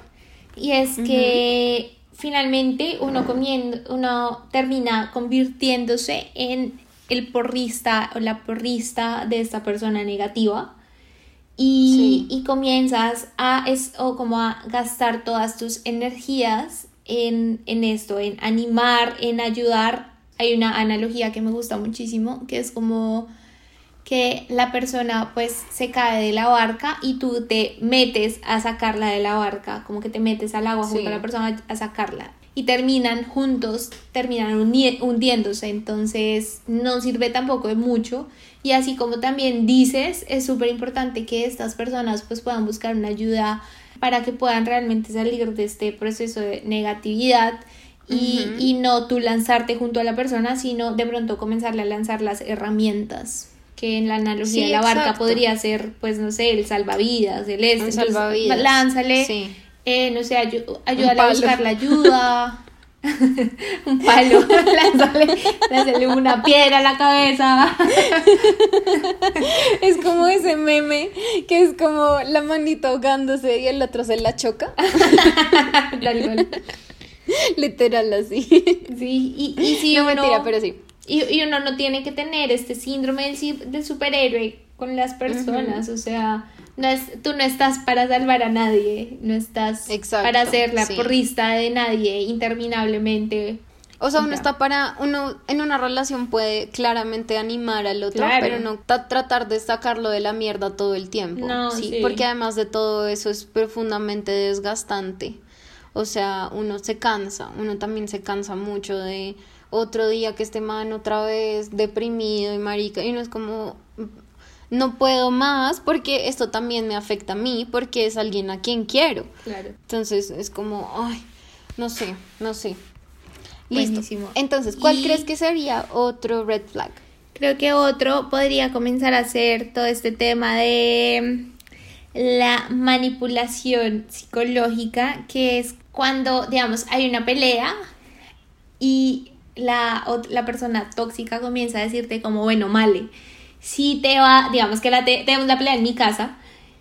y es que finalmente uno, comiendo, uno termina convirtiéndose en el porrista o la porrista de esta persona negativa y, y comienzas a, es, o como a gastar todas tus energías en, en esto, en animar, en ayudar. Hay una analogía que me gusta muchísimo, que es como que la persona pues se cae de la barca y tú te metes a sacarla de la barca, como que te metes al agua junto a la persona a sacarla. Y terminan juntos, terminan hundiéndose, entonces no sirve tampoco de mucho. Y así como también dices, es súper importante que estas personas pues puedan buscar una ayuda para que puedan realmente salir de este proceso de negatividad y, y no tú lanzarte junto a la persona, sino de pronto comenzarle a lanzar las herramientas que en la analogía de la barca podría ser, pues no sé, el salvavidas, el este. salvavidas. lánzale, eh, no sé, ayúdale a buscar la ayuda. [laughs] un palo, [laughs] lánzale, lánzale una piedra a la cabeza. es como ese meme que es como la manita ahogándose y el otro se la choca. [laughs] Literal así. Sí, y, y si no mentira, pero sí. Y, uno no tiene que tener este síndrome del, superhéroe con las personas, o sea, no es, tú no estás para salvar a nadie, no estás para ser la porrista de nadie interminablemente. O sea, uno está para, uno en una relación puede claramente animar al otro, pero no tratar de sacarlo de la mierda todo el tiempo. No, sí, porque además de todo eso es profundamente desgastante. O sea, uno se cansa, uno también se cansa mucho de otro día que esté man otra vez deprimido y marica y no es como no puedo más porque esto también me afecta a mí porque es alguien a quien quiero. Claro. Entonces es como, ay, no sé, no sé. Listo. Entonces, ¿cuál crees que sería otro red flag? Creo que otro podría comenzar a ser todo este tema de la manipulación psicológica, que es cuando, digamos, hay una pelea y la, la persona tóxica comienza a decirte como, bueno, Male, si te va, digamos que la tenemos la pelea en mi casa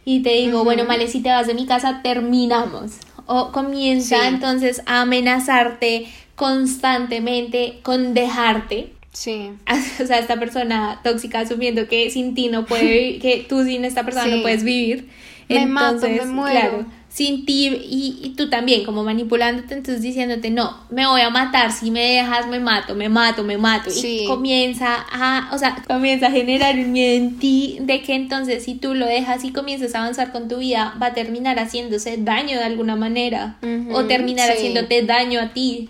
y te digo, bueno, Male, si te vas de mi casa, terminamos. O comienza entonces a amenazarte constantemente con dejarte. Sí. [laughs] O sea, esta persona tóxica asumiendo que sin ti no puede que tú sin esta persona no puedes vivir. Me mato, me muero sin ti y, tú también como manipulándote, entonces diciéndote, no, me voy a matar, si me dejas me mato, me mato, me mato. Y comienza a, o sea, comienza a generar un miedo en ti de que entonces si tú lo dejas y comienzas a avanzar con tu vida, va a terminar haciéndose daño de alguna manera o terminar haciéndote daño a ti.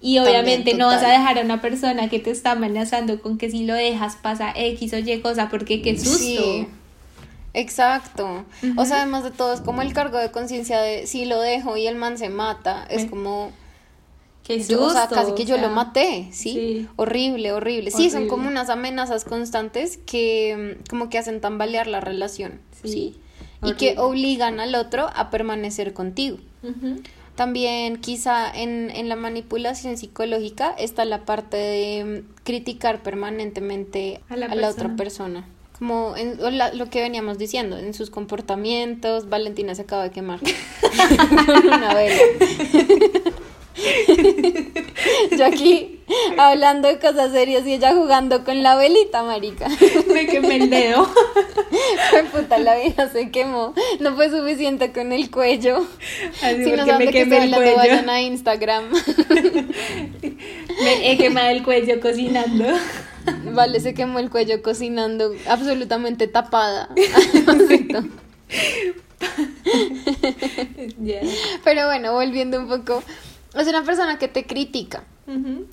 Y obviamente no vas a dejar a una persona que te está amenazando con que si lo dejas pasa X o Y cosa porque qué susto. Exacto. O sea, además de todo, es como el cargo de conciencia de si lo dejo y el man se mata, es como... que o sea, casi que yo lo maté, ¿sí? Horrible, horrible. Sí, son como unas amenazas constantes que mm, como que hacen tambalear la relación, ¿sí? Y que obligan al otro a permanecer contigo. También quizá en, en, la manipulación psicológica está la parte de mm, criticar permanentemente a la otra persona como en lo que veníamos diciendo, en sus comportamientos, Valentina se acaba de quemar [laughs] con una vela. [laughs] Yo aquí hablando de cosas serias y ella jugando con la velita, marica. [laughs] Me quemé el dedo. Fue puta, la vida se quemó. No fue suficiente con el cuello. si no saben de qué estoy hablando, vayan a Instagram. Me he quemado el cuello cocinando. Vale, se quemó el cuello cocinando, absolutamente tapada. [laughs] Pero bueno, volviendo un poco, es una persona que te critica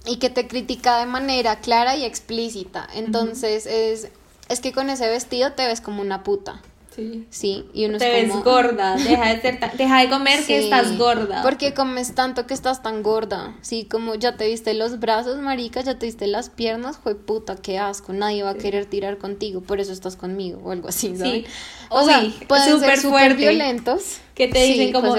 y que te critica de manera clara y explícita. Entonces es, es que con ese vestido te ves como una puta. Sí. Sí, y uno Te ves gorda, [laughs] deja de, ser deja de comer que estás gorda. Porque comes tanto que estás tan gorda. Sí, como ya te viste los brazos, marica, ya te viste las piernas, fue puta, qué asco, nadie va a querer tirar contigo, por eso estás conmigo o algo así. Sí. O, sea, pueden ser súper violentos. Que te dicen como,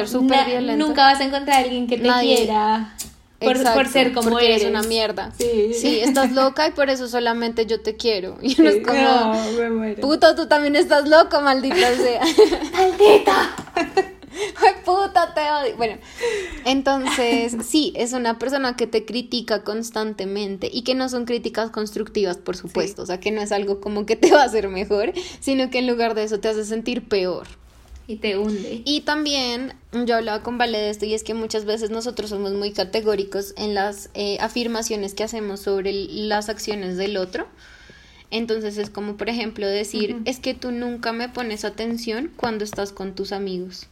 nunca vas a encontrar a alguien que te quiera. Por, ser como porque eres. una mierda. Sí. sí. estás loca y por eso solamente yo te quiero. Y uno es como, no, puto, tú también estás loco, maldita [laughs] sea. ¡Maldita! [laughs] puta, te odio. Bueno, entonces, sí, es una persona que te critica constantemente y que no son críticas constructivas, por supuesto. O sea, que no es algo como que te va a hacer mejor, sino que en lugar de eso te hace sentir peor. Y te hunde. Y también yo hablaba con Vale de esto y es que muchas veces nosotros somos muy categóricos en las eh, afirmaciones que hacemos sobre las acciones del otro. Entonces es como, por ejemplo, decir, es que tú nunca me pones atención cuando estás con tus amigos.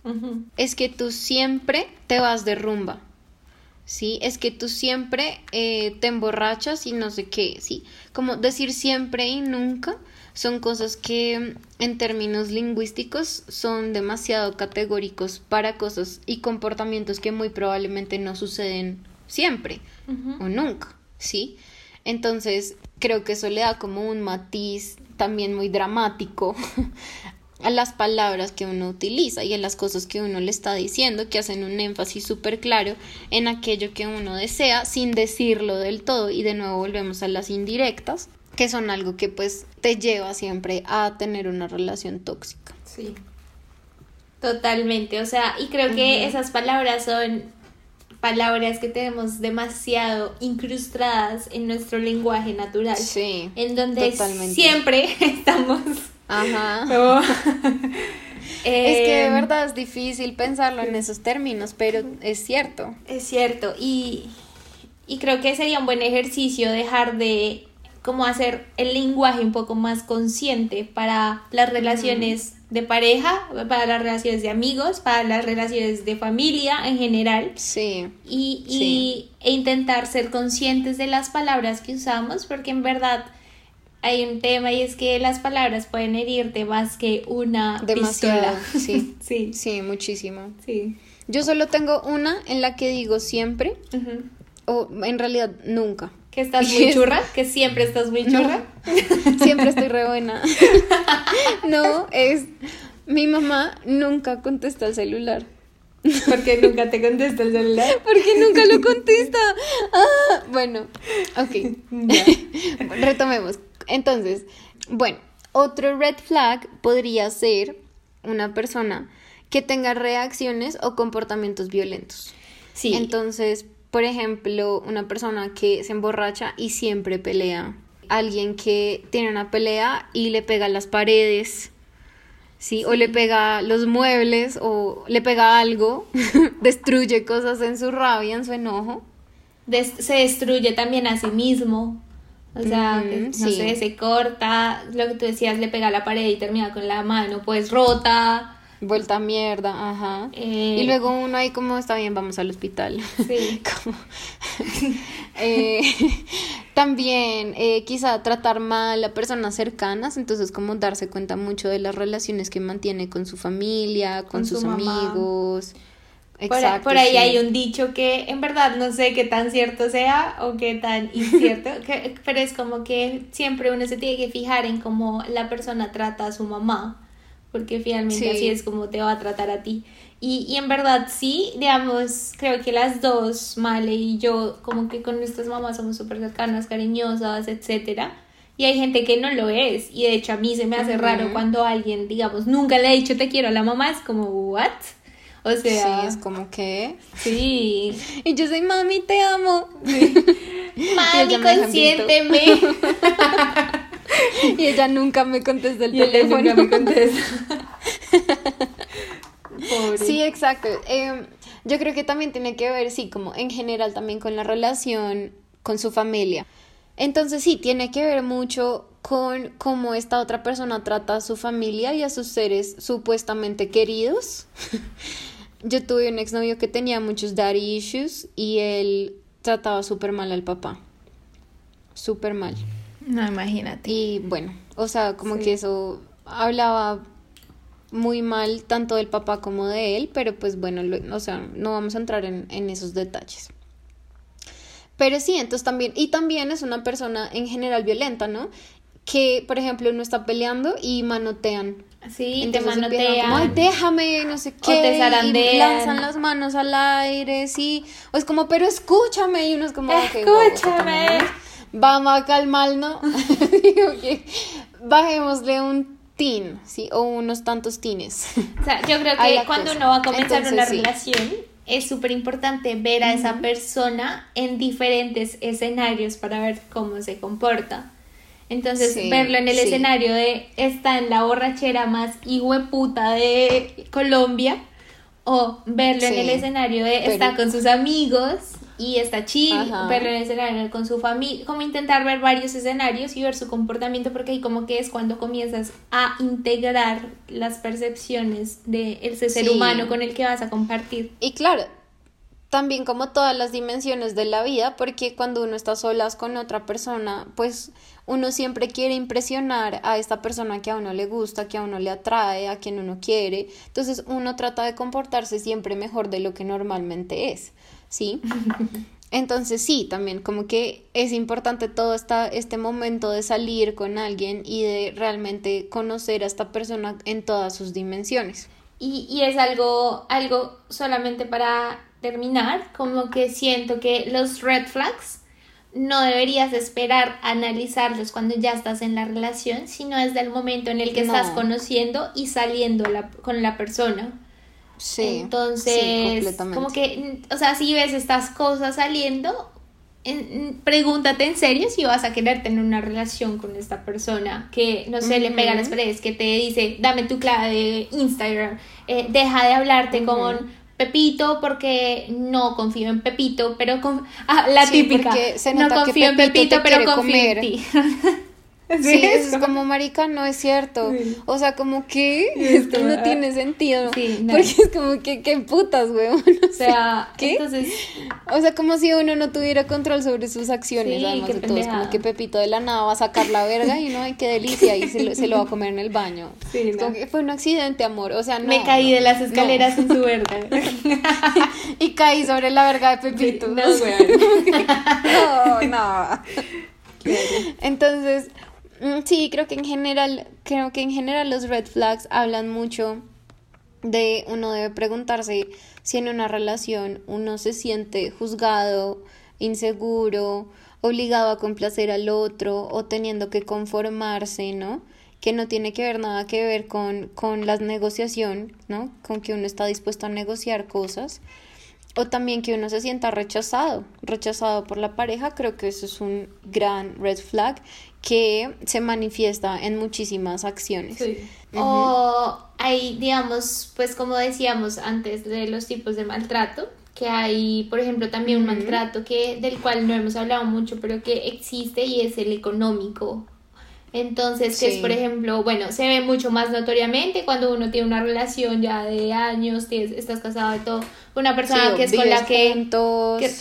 Es que tú siempre te vas de rumba. ¿Sí? Es que tú siempre eh, te emborrachas y no sé qué, ¿sí? Como decir siempre y nunca son cosas que en términos lingüísticos son demasiado categóricos para cosas y comportamientos que muy probablemente no suceden siempre o nunca, ¿sí? Entonces, creo que eso le da como un matiz también muy dramático a las palabras que uno utiliza y a las cosas que uno le está diciendo, que hacen un énfasis súper claro en aquello que uno desea sin decirlo del todo. Y de nuevo volvemos a las indirectas, que son algo que pues te lleva siempre a tener una relación tóxica. Sí. Totalmente, o sea, y creo que esas palabras son palabras que tenemos demasiado incrustadas en nuestro lenguaje natural. Sí. En donde siempre [laughs] estamos. Ajá. [laughs] [laughs] es que de em, verdad es difícil pensarlo en esos términos, pero es cierto. Es cierto. Y, y creo que sería un buen ejercicio dejar de como hacer el lenguaje un poco más consciente para las relaciones de pareja, para las relaciones de amigos, para las relaciones de familia en general. Sí. Y, e intentar ser conscientes de las palabras que usamos, porque en verdad hay un tema y es que las palabras pueden herirte más que una Demasiado, sí. [laughs] sí. Sí, muchísimo. Sí. Yo solo tengo una en la que digo siempre, o en realidad nunca. Que estás [laughs] muy churra, que siempre estás muy churra. [laughs] siempre estoy re buena. no, es mi mamá nunca contesta el celular. ¿Por qué nunca te contesta el celular? Porque nunca lo contesta. Ah, bueno, ok. Retomemos. Entonces, bueno, otro red flag podría ser una persona que tenga reacciones o comportamientos violentos. Sí. Entonces, por ejemplo, una persona que se emborracha y siempre pelea. Alguien que tiene una pelea y le pega las paredes. ¿sí? O le pega los muebles o le pega algo, [laughs] destruye cosas en su rabia, en su enojo. se destruye también a sí mismo. O sea, no sé, se corta, lo que tú decías, le pega a la pared y termina con la mano pues rota. Vuelta a mierda, ajá. y eh, luego uno ahí como, está bien, vamos al hospital. Sí. [laughs] [laughs] Eh, [laughs] también eh, quizá tratar mal a personas cercanas, entonces como darse cuenta mucho de las relaciones que mantiene con su familia, con, sus amigos. Exacto, por, ahí hay un dicho que en verdad no sé qué tan cierto sea o qué tan [laughs] incierto, pero es como que siempre uno se tiene que fijar en cómo la persona trata a su mamá porque finalmente así es como te va a tratar a ti. Y, y, en verdad sí, digamos, creo que las dos, Male y yo, como que con nuestras mamás somos súper cercanas, cariñosas, etcétera. Y hay gente que no lo es. Y de hecho a mí se me hace raro cuando alguien, digamos, nunca le ha dicho te quiero a la mamá, es como, ¿what? O sea, sí, es como que. Sí. Y yo soy mami, te amo. [laughs] mami, consiénteme. [laughs] y ella nunca me contesta el teléfono. me contesta. [laughs] Sí, exacto. Em, yo creo que también tiene que ver, sí, como en general también con la relación con su familia. Entonces sí, tiene que ver mucho con cómo esta otra persona trata a su familia y a sus seres supuestamente queridos. Yo tuve un exnovio que tenía muchos daddy issues y él trataba súper mal al papá. Súper mal. No, imagínate. Y bueno, o sea, como que eso hablaba muy mal tanto del papá como de él, pero pues bueno, o sea, no vamos a entrar en, en esos detalles. Pero sí, entonces también, y también es una persona en general violenta, ¿no? Que, por ejemplo, uno está peleando y manotean. Sí, te manotean. Como, Ay, déjame, no sé qué. O te zarandean. Y lanzan las manos al aire, sí. O es como, pero escúchame. Y uno es como, escúchame. Vamos a calmarnos. [laughs] Que [laughs] bajémosle un teen, ¿sí? O unos tantos tines. O sea, yo creo [laughs] que cuando uno va a comenzar una relación es súper importante ver a esa persona en diferentes escenarios para ver cómo se comporta. Entonces, verlo en el escenario de está en la borrachera más puta de Colombia, o verlo en el escenario de está con sus amigos y está chill, verlo en el escenario con su familia, como intentar ver varios escenarios y ver su comportamiento, porque ahí como que es cuando comienzas a integrar las percepciones de ese ser humano con el que vas a compartir. Y claro, también como todas las dimensiones de la vida, porque cuando uno está solas con otra persona, pues uno siempre quiere impresionar a esta persona que a uno le gusta, que a uno le atrae, a quien uno quiere. Entonces uno trata de comportarse siempre mejor de lo que normalmente es, ¿sí? [laughs] Entonces sí, también como que es importante todo esta, este momento de salir con alguien y de realmente conocer a esta persona en todas sus dimensiones. Y, y es algo, algo solamente para terminar, como que siento que los red flags no deberías esperar analizarlos cuando ya estás en la relación, sino desde el momento en el que estás conociendo y saliendo con la persona. Sí. Entonces, como que, o sea, si ves estas cosas saliendo, pregúntate en serio si vas a querer tener una relación con esta persona que, no sé, le pega las paredes, que te dice, dame tu clave de Instagram, eh, deja de hablarte con Pepito porque no confío en Pepito, pero con ah, la típica. no confío en Pepito, pero confío en ti. [laughs] [laughs] Sí, es como marica, no es cierto. O sea, como que [laughs] esto no tiene sentido. Porque es como que, qué putas, weón. [laughs] O sea, ¿qué? Entonces... O sea, como si uno no tuviera control sobre sus acciones, además de todo. Es como que Pepito de la nada va a sacar la verga y no, ay, qué delicia, y se lo, se lo va a comer en el baño. Sí, como que fue un accidente, amor. O sea, no. Me caí de las escaleras en su verga. y caí sobre la verga de Pepito. no, weón. no, no. Entonces, sí, creo que en general, creo que en general los red flags hablan mucho de uno debe preguntarse si en una relación uno se siente juzgado, inseguro, obligado a complacer al otro o teniendo que conformarse, ¿no? Que no tiene que ver nada que ver con, con la negociación, ¿no? Con que uno está dispuesto a negociar cosas. O también que uno se sienta rechazado, rechazado por la pareja, creo que eso es un gran red flag que se manifiesta en muchísimas acciones. O hay, digamos, pues como decíamos antes de los tipos de maltrato, que hay, por ejemplo, también un maltrato que del cual no hemos hablado mucho, pero que existe y es el económico entonces, que es, por ejemplo, bueno, se ve mucho más notoriamente cuando uno tiene una relación ya de años, estás casado y todo, una persona que es con la que,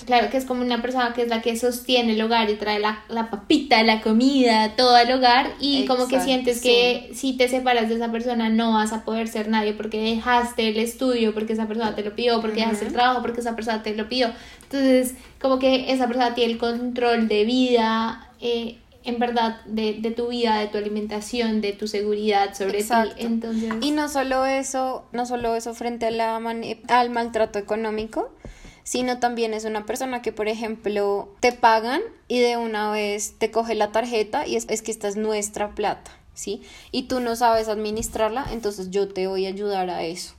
claro, que es como una persona que es la que sostiene el hogar y trae la, la papita, la comida, todo al hogar y como que sientes que si te separas de esa persona no vas a poder ser nadie porque dejaste el estudio, porque esa persona te lo pidió, porque dejaste el trabajo, porque esa persona te lo pidió. Entonces, como que esa persona tiene el control de vida. Eh, en verdad de, de, tu vida, de tu alimentación, de tu seguridad sobre ti. Entonces... Y no solo eso, no solo eso frente a la al maltrato económico, sino también es una persona que, por ejemplo, te pagan y de una vez te coge la tarjeta y es, es que esta es nuestra plata, ¿sí? Y tú no sabes administrarla, entonces yo te voy a ayudar a eso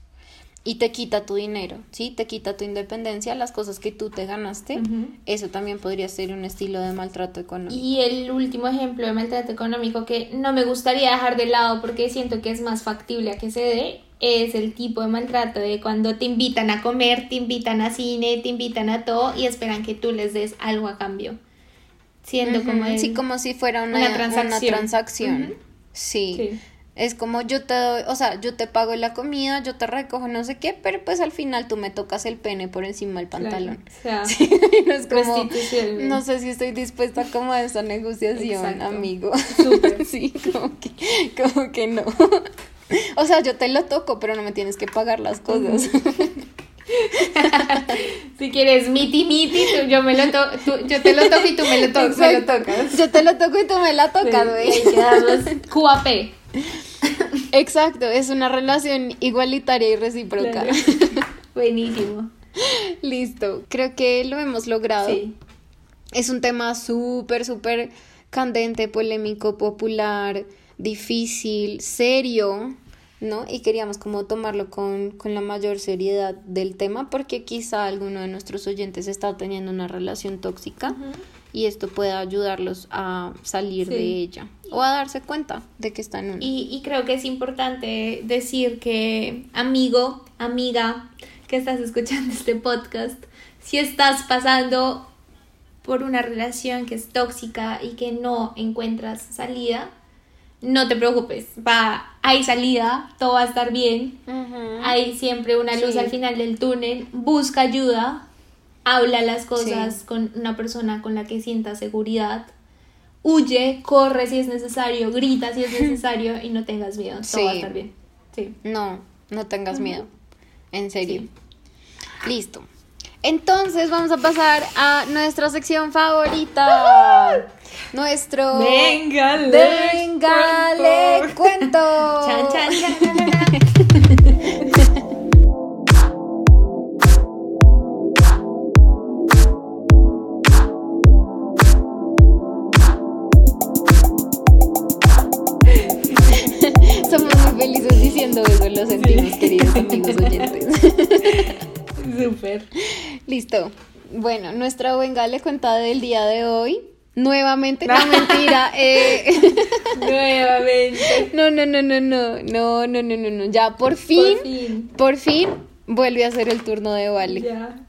y te quita tu dinero, ¿sí? Te quita tu independencia, las cosas que tú te ganaste. Eso también podría ser un estilo de maltrato económico. Y el último ejemplo de maltrato económico que no me gustaría dejar de lado porque siento que es más factible a que se dé es el tipo de maltrato de cuando te invitan a comer, te invitan a cine, te invitan a todo y esperan que tú les des algo a cambio. siendo como... Sí, como si fuera una, una una transacción. sí. Sí. Es como yo te doy, o sea, yo te pago la comida, yo te recojo no sé qué, pero pues al final tú me tocas el pene por encima del pantalón. Claro, o sea, [laughs] no es como, no sé si estoy dispuesta como a esa negociación, Exacto. amigo. Súper. [laughs] sí, como que, como que no. [laughs] o sea, yo te lo toco, pero no me tienes que pagar las cosas. Si quieres miti miti, tú, yo, me lo to- tú- yo te lo toco y tú me lo, to- me lo tocas. Yo te lo toco y tú me la tocas, Sí, güey. y hay que darnos QAP. [laughs] Exacto, es una relación igualitaria y recíproca. Claro. [laughs] Buenísimo. Listo, creo que lo hemos logrado. Sí. Es un tema súper, súper candente, polémico, popular, difícil, serio, ¿no? Y queríamos como tomarlo con, con la mayor seriedad del tema porque quizá alguno de nuestros oyentes está teniendo una relación tóxica y esto pueda ayudarlos a salir Sí. de ella o a darse cuenta de que están en una. Y, y creo que es importante decir que, amigo, amiga, que estás escuchando este podcast, si estás pasando por una relación que es tóxica y que no encuentras salida, no te preocupes, va, hay salida, todo va a estar bien, hay siempre una luz Sí. al final del túnel, busca ayuda, habla las cosas Sí. con una persona con la que sientas seguridad, huye, corre si es necesario, grita si es [laughs] necesario y no tengas miedo, todo va a Sí. estar bien. Sí. No, no tengas miedo. En serio. Listo. Entonces vamos a pasar a nuestra sección favorita. Nuestro Venga, le Venga, le cuento. Chan, chan, chan, chan, chan. [laughs] lo sentimos, queridos [laughs] amigos oyentes. Súper. Listo. Bueno, nuestra Venga le cuenta del día de hoy. Nuevamente, no [laughs] mentira. eh, Nuevamente. no, no, no, no, no, no, no, no, no, no. Ya por fin, Por fin. por fin vuelve a ser el turno de Vale. Ya.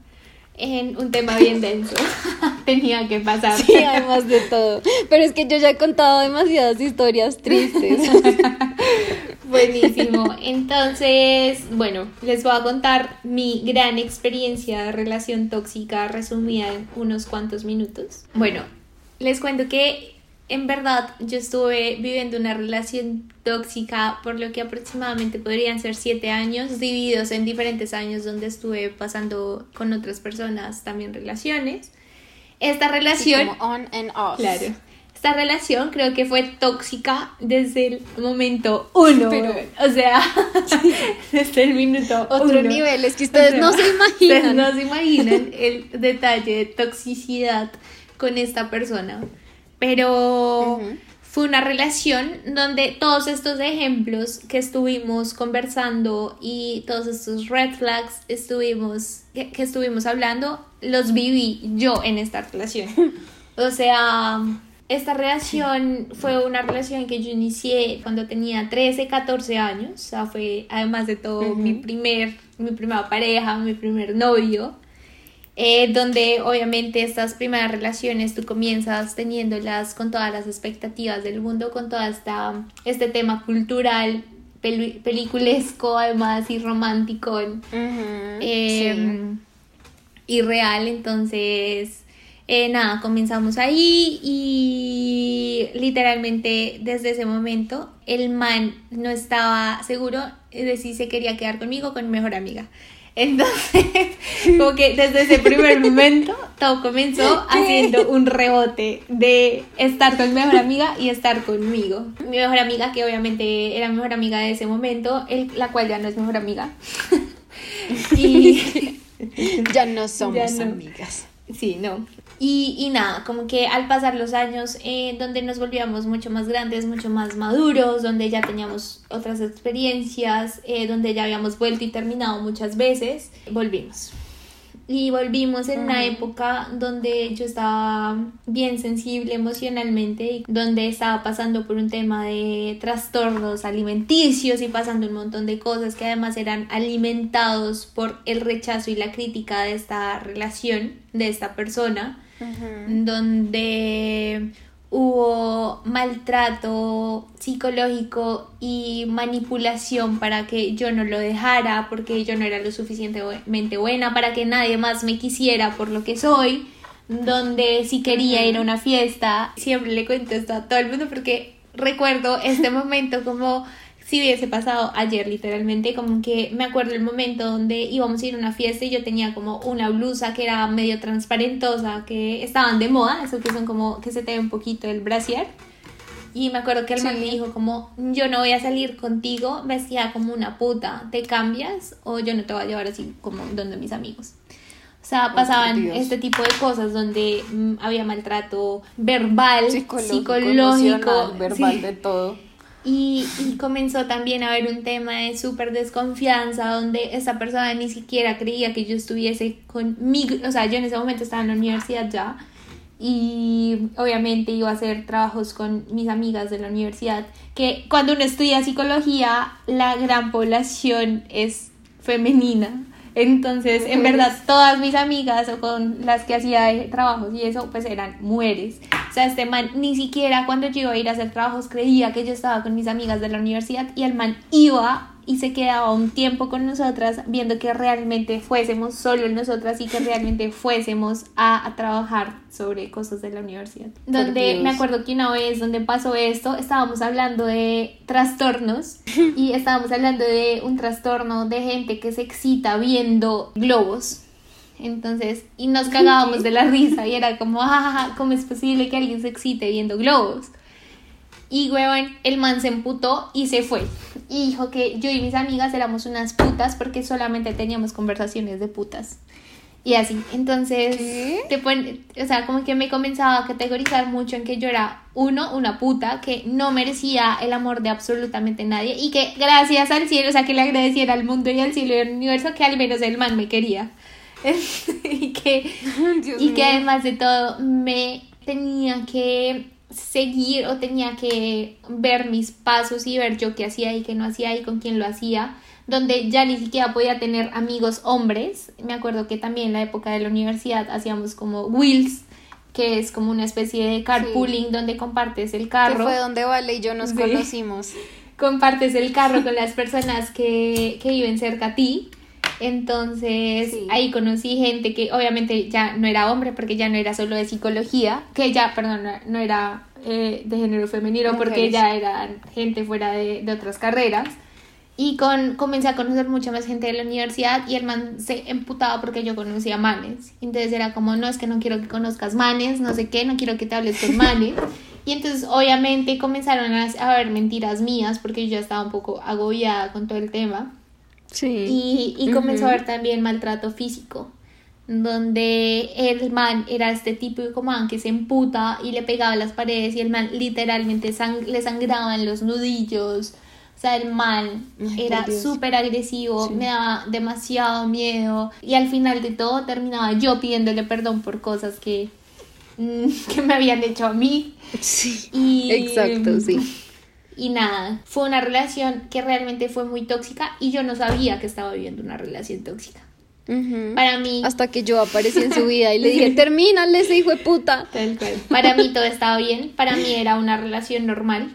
En un tema bien [laughs] denso. [laughs] Tenía que pasar. Sí, además de todo. Pero es que yo ya he contado demasiadas historias tristes. [laughs] Buenísimo. Entonces, bueno, les voy a contar mi gran experiencia de relación tóxica resumida en unos cuantos minutos. Bueno, les cuento que en verdad yo estuve viviendo una relación tóxica por lo que aproximadamente podrían ser siete años, divididos en diferentes años donde estuve pasando con otras personas también relaciones. Esta relación... como on and off. Claro. Esta relación creo que fue tóxica desde el momento uno. Pero- o sea, [laughs] desde el minuto Otro uno. nivel, es que ustedes O sea, no se Ustedes imaginan. no se imaginan el detalle de toxicidad con esta persona. Pero fue una relación donde todos estos ejemplos que estuvimos conversando y todos estos red flags estuvimos, que, que estuvimos hablando, los viví yo en esta relación. O sea, esta relación fue una relación que yo inicié cuando tenía 13, 14 años. O sea, fue además de todo mi primer, mi primera pareja, mi primer novio. Eh, donde obviamente estas primeras relaciones tú comienzas teniéndolas con todas las expectativas del mundo, con todo este tema cultural, pelu- peliculesco además y romántico eh, y real. Entonces, eh, nada, comenzamos ahí y literalmente desde ese momento el man no estaba seguro de si se quería quedar conmigo o con mi mejor amiga. Entonces, como que desde ese primer [laughs] momento todo comenzó haciendo un rebote de estar con mi mejor amiga y estar conmigo. Mi mejor amiga, que obviamente era mi mejor amiga de ese momento, el- la cual ya no es mejor amiga. [laughs] y. Ya no somos [laughs] Ya no. amigas. Sí, no. Y, y nada, como que al pasar los años, eh, donde nos volvíamos mucho más grandes, mucho más maduros, donde ya teníamos otras experiencias, eh, donde ya habíamos vuelto y terminado muchas veces, volvimos. Y volvimos en una época donde yo estaba bien sensible emocionalmente y donde estaba pasando por un tema de trastornos alimenticios y pasando un montón de cosas que además eran alimentados por el rechazo y la crítica de esta relación, de esta persona. Donde hubo maltrato psicológico y manipulación para que yo no lo dejara, porque yo no era lo suficientemente buena, para que nadie más me quisiera por lo que soy, donde si quería ir a una fiesta, siempre le cuento esto a todo el mundo porque recuerdo este momento como si hubiese pasado ayer literalmente, como que me acuerdo el momento donde íbamos a ir a una fiesta y yo tenía como una blusa que era medio transparentosa, que estaban de moda, eso que son como que se te ve un poquito el brasier. Y me acuerdo que el man me dijo como, yo no voy a salir contigo vestida como una puta, ¿te cambias? O yo no te voy a llevar así como donde mis amigos. O sea, pasaban este tipo de cosas donde mm, había maltrato verbal, psicológico, verbal de todo. Y, comenzó también a haber un tema de súper desconfianza, donde esa persona ni siquiera creía que yo estuviese conmigo, o sea, yo en ese momento estaba en la universidad ya, y obviamente iba a hacer trabajos con mis amigas de la universidad, que cuando uno estudia psicología, la gran población es femenina. Entonces, en verdad, todas mis amigas o con las que hacía trabajos y eso, pues eran mujeres. O sea, este man ni siquiera cuando yo iba a ir a hacer trabajos creía que yo estaba con mis amigas de la universidad y el man iba y se quedaba un tiempo con nosotras viendo que realmente fuésemos solo nosotras y que realmente [laughs] fuésemos a, trabajar sobre cosas de la universidad. Donde me acuerdo que una vez donde pasó esto, estábamos hablando de trastornos y [laughs] estábamos hablando de un trastorno de gente que se excita viendo globos. Entonces, y nos cagábamos de la risa y era como, jajaja, ¿cómo es posible que alguien se excite viendo globos? Y, huevón, el man se emputó y se fue. Y dijo que yo y mis amigas éramos unas putas porque solamente teníamos conversaciones de putas. Y así, entonces, te pone, o sea, como que me comenzaba a categorizar mucho en que yo era, uno, una puta, que no merecía el amor de absolutamente nadie y que gracias al cielo, o sea, que le agradeciera al mundo y al cielo y al universo que al menos el man me quería. [laughs] y que, [laughs] y que además de todo me tenía que seguir o tenía que ver mis pasos y ver yo qué hacía y qué no hacía y con quién lo hacía, donde ya ni siquiera podía tener amigos hombres. Me acuerdo que también en la época de la universidad hacíamos como wheels, que es como una especie de carpooling donde compartes el carro. Que fue donde Vale y yo nos conocimos. [laughs] Compartes el carro con las personas que, que viven cerca a ti entonces ahí conocí gente que obviamente ya no era hombre porque ya no era solo de psicología, que ya, perdón, no era eh, de género femenino porque ya eran gente fuera de, de, otras carreras. Y con, comencé a conocer mucha más gente de la universidad y el man se emputaba porque yo conocía manes. Entonces era como, no, es que no quiero que conozcas manes, no sé qué, no quiero que te hables con manes. [laughs] Y entonces obviamente comenzaron a, haber mentiras mías porque yo ya estaba un poco agobiada con todo el tema. Y, y comenzó a haber también maltrato físico, donde el man era este típico man que se emputa y le pegaba a las paredes y el man literalmente le sangraban los nudillos. O sea, el man era súper agresivo, me daba demasiado miedo y al final de todo terminaba yo pidiéndole perdón por cosas que, [laughs] que me habían hecho a mí. Sí, y, exacto, sí y nada, fue una relación que realmente fue muy tóxica y yo no sabía que estaba viviendo una relación tóxica. Para mí. Hasta que yo aparecí en su vida y le dije, [laughs] termínale ese hijo de puta. Para mí todo estaba bien. Para mí era una relación normal.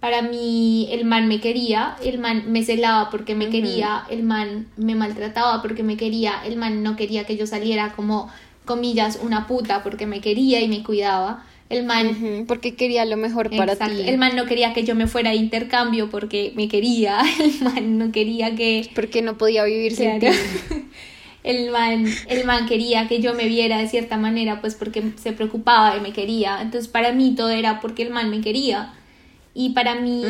Para mí el man me quería. El man me celaba porque me quería. El man me maltrataba porque me quería. El man no quería que yo saliera como, comillas, una puta porque me quería y me cuidaba. El man. porque quería lo mejor para ti. El man no quería que yo me fuera a intercambio porque me quería. [laughs] El man no quería que. Porque no podía vivir sin ti. [laughs] El man, el man quería que yo me viera de cierta manera, pues porque se preocupaba y me quería. Entonces, para mí todo era porque el man me quería. Y para mí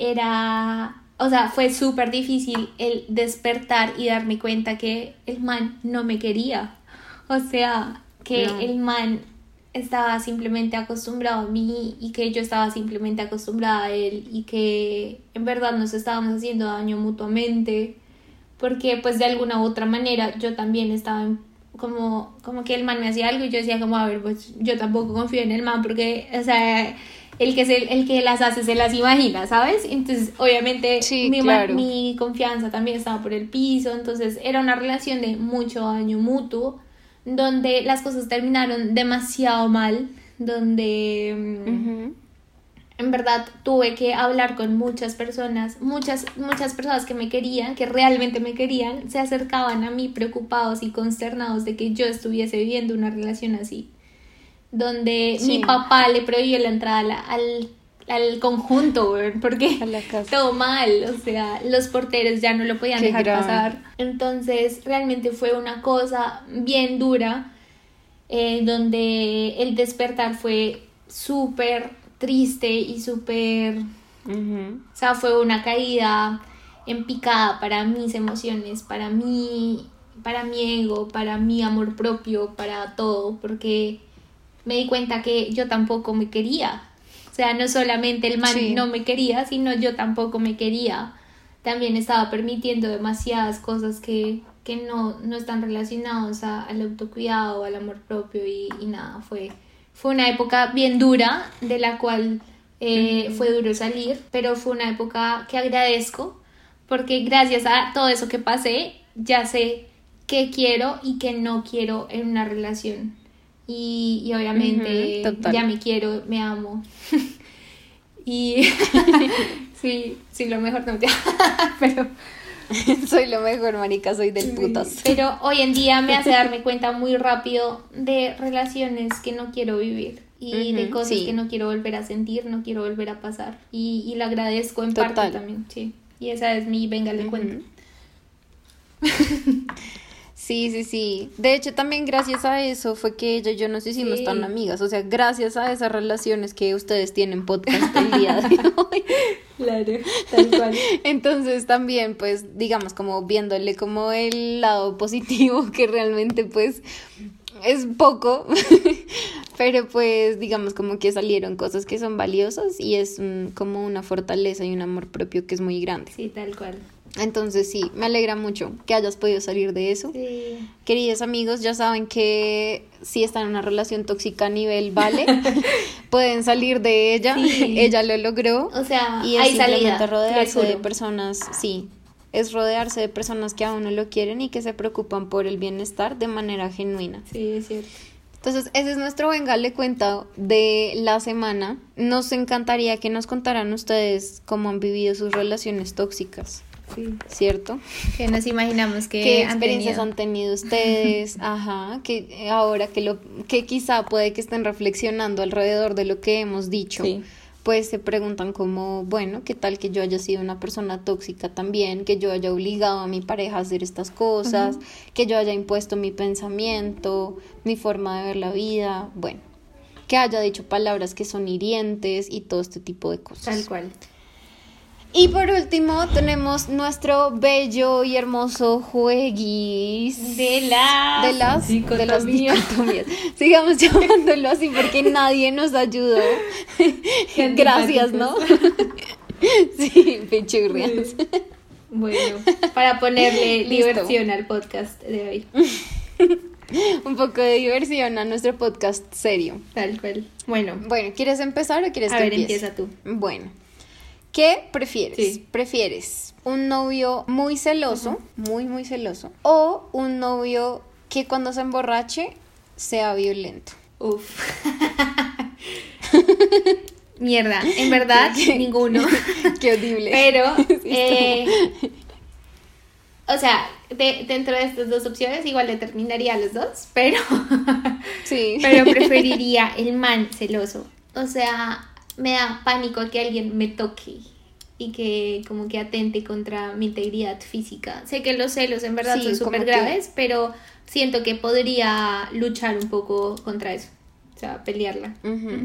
era. O sea, fue súper difícil el despertar y darme cuenta que el man no me quería. O sea, que el man estaba simplemente acostumbrado a mí y que yo estaba simplemente acostumbrada a él y que en verdad nos estábamos haciendo daño mutuamente porque pues de alguna u otra manera yo también estaba como, como que el man me hacía algo y yo decía como a ver pues yo tampoco confío en el man porque o sea el que, se, el que las hace se las imagina, ¿sabes? Entonces, obviamente, mi, mi confianza también estaba por el piso, entonces era una relación de mucho daño mutuo, donde las cosas terminaron demasiado mal, donde mm, en verdad tuve que hablar con muchas personas, muchas, muchas personas que me querían, que realmente me querían, se acercaban a mí preocupados y consternados de que yo estuviese viviendo una relación así, donde mi papá le prohibió la entrada al, al conjunto, porque todo mal, o sea, los porteros ya no lo podían dejar pasar. Entonces, realmente fue una cosa bien dura, eh, donde el despertar fue súper triste y súper... O sea, fue una caída en picada para mis emociones, para mí, para mi ego, para mi amor propio, para todo, porque me di cuenta que yo tampoco me quería. O sea, no solamente el man no me quería, sino yo tampoco me quería. También estaba permitiendo demasiadas cosas que, que no, no están relacionadas al autocuidado, al amor propio y, y nada, fue fue una época bien dura, de la cual eh, fue duro salir, pero fue una época que agradezco, porque gracias a todo eso que pasé, ya sé qué quiero y qué no quiero en una relación. Y, obviamente ya me quiero, me amo. [laughs] y [laughs] [laughs] sí, sí, lo mejor no te pero [laughs] soy lo mejor, marica, soy del putas. Pero hoy en día me hace darme [laughs] cuenta muy rápido de relaciones que no quiero vivir y de cosas que no quiero volver a sentir, no quiero volver a pasar. Y, y lo agradezco en parte también, sí. Y esa es mi venga, le cuento. [laughs] Sí, sí, sí. De hecho, también gracias a eso fue que ella y yo nos hicimos tan amigas. O sea, gracias a esas relaciones que ustedes tienen podcast el día de [laughs] hoy. Claro, tal cual. [laughs] Entonces también, pues, digamos, como viéndole como el lado positivo, que realmente, pues, es poco, [laughs] pero pues digamos como que salieron cosas que son valiosas y es como una fortaleza y un amor propio que es muy grande. Sí, tal cual. Entonces sí, me alegra mucho que hayas podido salir de eso. Sí. Queridos amigos, ya saben que si están en una relación tóxica a nivel vale, [laughs] pueden salir de ella. Ella lo logró. O sea, y es simplemente rodearse de personas, sí, es rodearse de personas que a uno lo quieren y que se preocupan por el bienestar de manera genuina. Sí, es cierto. Entonces, ese es nuestro Venga le cuenta de la semana. Nos encantaría que nos contaran ustedes cómo han vivido sus relaciones tóxicas. ¿Cierto? Que nos imaginamos que ¿Qué experiencias han tenido, ustedes? [laughs] Ajá, que ahora que lo que quizá puede que estén reflexionando alrededor de lo que hemos dicho. Pues se preguntan como, bueno, ¿qué tal que yo haya sido una persona tóxica también? Que yo haya obligado a mi pareja a hacer estas cosas, que yo haya impuesto mi pensamiento, mi forma de ver la vida, bueno, que haya dicho palabras que son hirientes y todo este tipo de cosas. Tal cual. Y por último tenemos nuestro bello y hermoso jueguis de las, de las dicotomías. [laughs] Sigamos llamándolo así porque [laughs] nadie nos ayudó. [laughs] Gracias, ¿no? sí, pichurrias. Bueno, para ponerle diversión al podcast de hoy. Un poco de diversión a nuestro podcast serio. Tal cual. Bueno. Bueno, ¿quieres empezar o quieres a ver, empieza tú. Bueno. ¿Qué prefieres? ¿Prefieres un novio muy celoso, muy, muy celoso, o un novio que cuando se emborrache sea violento? Uf. [laughs] Mierda, en verdad, ninguno. [laughs] Qué horrible. Pero, [laughs] eh, o sea, dentro de estas dos opciones igual determinaría a los dos, pero, sí. pero preferiría el man celoso. O sea, me da pánico que alguien me toque y que como que atente contra mi integridad física. Sé que los celos en verdad son súper graves, pero siento que podría luchar un poco contra eso. O sea, pelearla.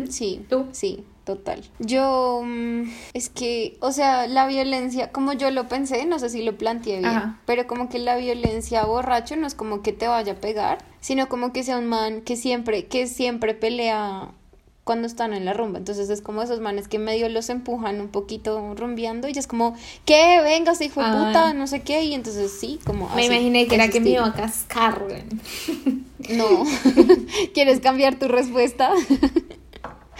Sí, ¿tú? Sí, total. Yo, mm, es que, o sea, la violencia, como yo lo pensé, no sé si lo planteé bien, pero como que la violencia borracho no es como que te vaya a pegar, sino como que sea un man que siempre, que siempre pelea cuando están en la rumba. Entonces es como esos manes que medio los empujan un poquito rumbeando y es como, ¿qué? Venga, hijo de puta, ah. no sé qué. Y entonces sí, como. Me imaginé que era que me iba a cascar, No. [laughs] [laughs] ¿Quieres cambiar tu respuesta? [laughs]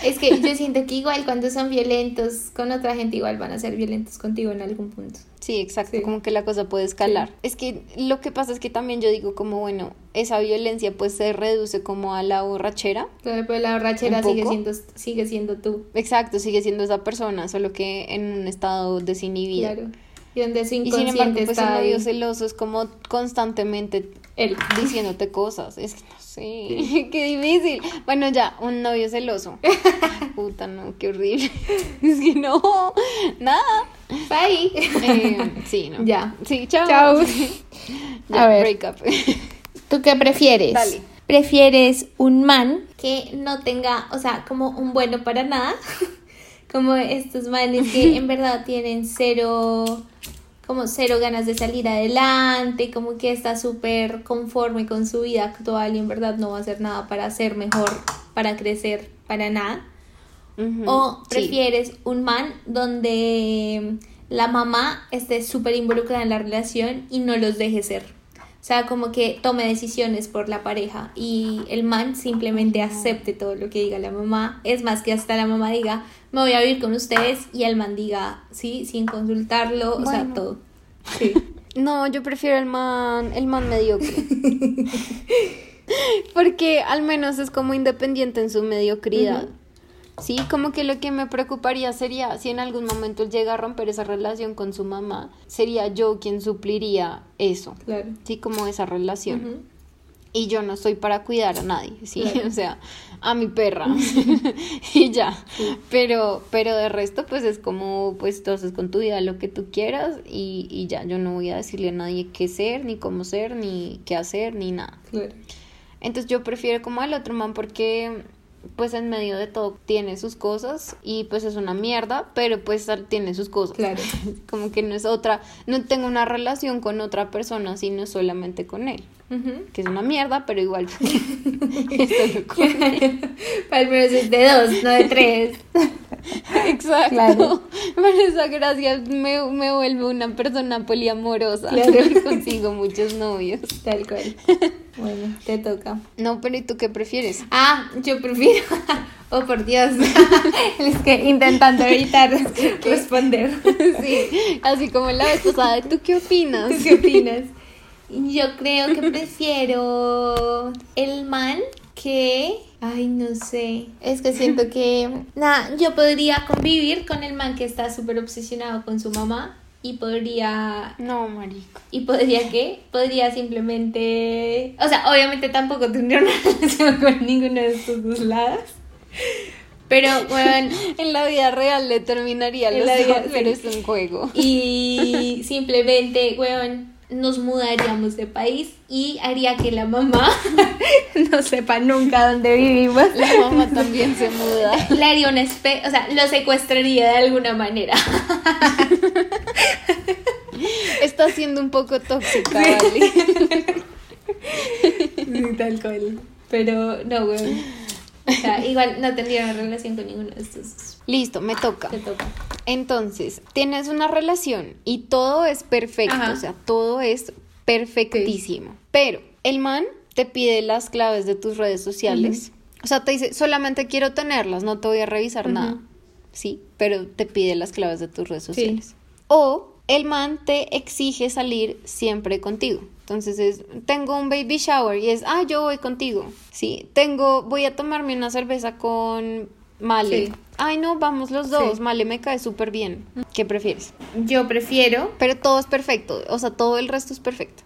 Es que yo siento que igual cuando son violentos con otra gente, igual van a ser violentos contigo en algún punto. Sí, exacto, como que la cosa puede escalar. Es que lo que pasa es que también yo digo como, bueno, esa violencia pues se reduce como a la borrachera. Pero, la borrachera sigue siendo, sigue siendo tú. Exacto, sigue siendo esa persona, solo que en un estado desinhibido. Claro. Y donde su inconsciente y sin embargo, pues el novio celoso es como constantemente Él. diciéndote cosas. Es que no sé, [laughs] qué difícil. Bueno, ya, un novio celoso. [laughs] Puta, no, qué horrible. [laughs] Es que no, nada. Bye. Eh, sí, no. Ya. Sí, chao. Chao. ya, A ver. break up. ¿Tú qué prefieres? Dale. ¿Prefieres un man que no tenga, o sea, como un bueno para nada? como estos manes que en verdad tienen cero como cero ganas de salir adelante, como que está súper conforme con su vida actual y en verdad no va a hacer nada para ser mejor, para crecer, para nada. O prefieres un man donde la mamá esté súper involucrada en la relación y no los deje ser. O sea, como que tome decisiones por la pareja y el man simplemente acepte todo lo que diga la mamá. Es más que hasta la mamá diga, me voy a vivir con ustedes y el man diga, sí, sin consultarlo, o sea, todo. Sí. [laughs] No, yo prefiero el man, el man mediocre. [laughs] Porque al menos es como independiente en su mediocridad. Sí, como que lo que me preocuparía sería si en algún momento él llega a romper esa relación con su mamá, sería yo quien supliría eso. Claro. Sí, como esa relación. Y yo no estoy para cuidar a nadie, sí, [laughs] o sea, a mi perra [laughs] y ya. Pero, pero de resto, pues es como, pues tú haces con tu vida lo que tú quieras y, y ya, yo no voy a decirle a nadie qué ser, ni cómo ser, ni qué hacer, ni nada. Claro. Entonces yo prefiero como al otro man porque pues en medio de todo tiene sus cosas y pues es una mierda, pero pues tiene sus cosas. Claro. [laughs] Como que no es otra, no tengo una relación con otra persona, sino solamente con él. Que es una mierda, pero igual. [laughs] Para [laughs] el menos es de dos, no de tres. Exacto. Claro. Pero esa gracia me, me vuelve una persona poliamorosa. Claro. [laughs] Consigo muchos novios. Tal cual. Bueno, te toca. No, pero ¿y tú qué prefieres? Ah, yo prefiero. Oh, por Dios. es que intentando evitar responder. sí, así como la vez pasada. ¿Tú qué opinas? ¿Tú qué opinas? Yo creo que prefiero el man que... Ay, no sé. Es que siento que... Nada, yo podría convivir con el man que está súper obsesionado con su mamá y podría... No, marico. ¿Y podría qué? Podría simplemente... O sea, obviamente tampoco tendría una [laughs] relación con ninguno de estos dos lados. Pero, bueno, en la vida real le terminaría los vida, pero es un juego. Y simplemente, weón, nos mudaríamos de país y haría que la mamá [laughs] no sepa nunca dónde vivimos. La mamá también se muda. Le haría una especie, o sea, lo secuestraría de alguna manera. Está siendo un poco tóxica, ¿vale? Sí, tal cual. Pero no, güey. O sea, igual no tendría una relación con ninguno de estos. Listo, me toca. Te toca. Entonces, tienes una relación y todo es perfecto, o sea, todo es perfectísimo. Pero el man te pide las claves de tus redes sociales. O sea, te dice, solamente quiero tenerlas, no te voy a revisar nada. Sí, pero te pide las claves de tus redes sociales. O el man te exige salir siempre contigo. Entonces es, tengo un baby shower y es, ah, yo voy contigo. Sí, tengo, voy a tomarme una cerveza con Male. Ay, no, vamos los dos. Male me cae súper bien. ¿Qué prefieres? Yo prefiero. Pero todo es perfecto. O sea, todo el resto es perfecto.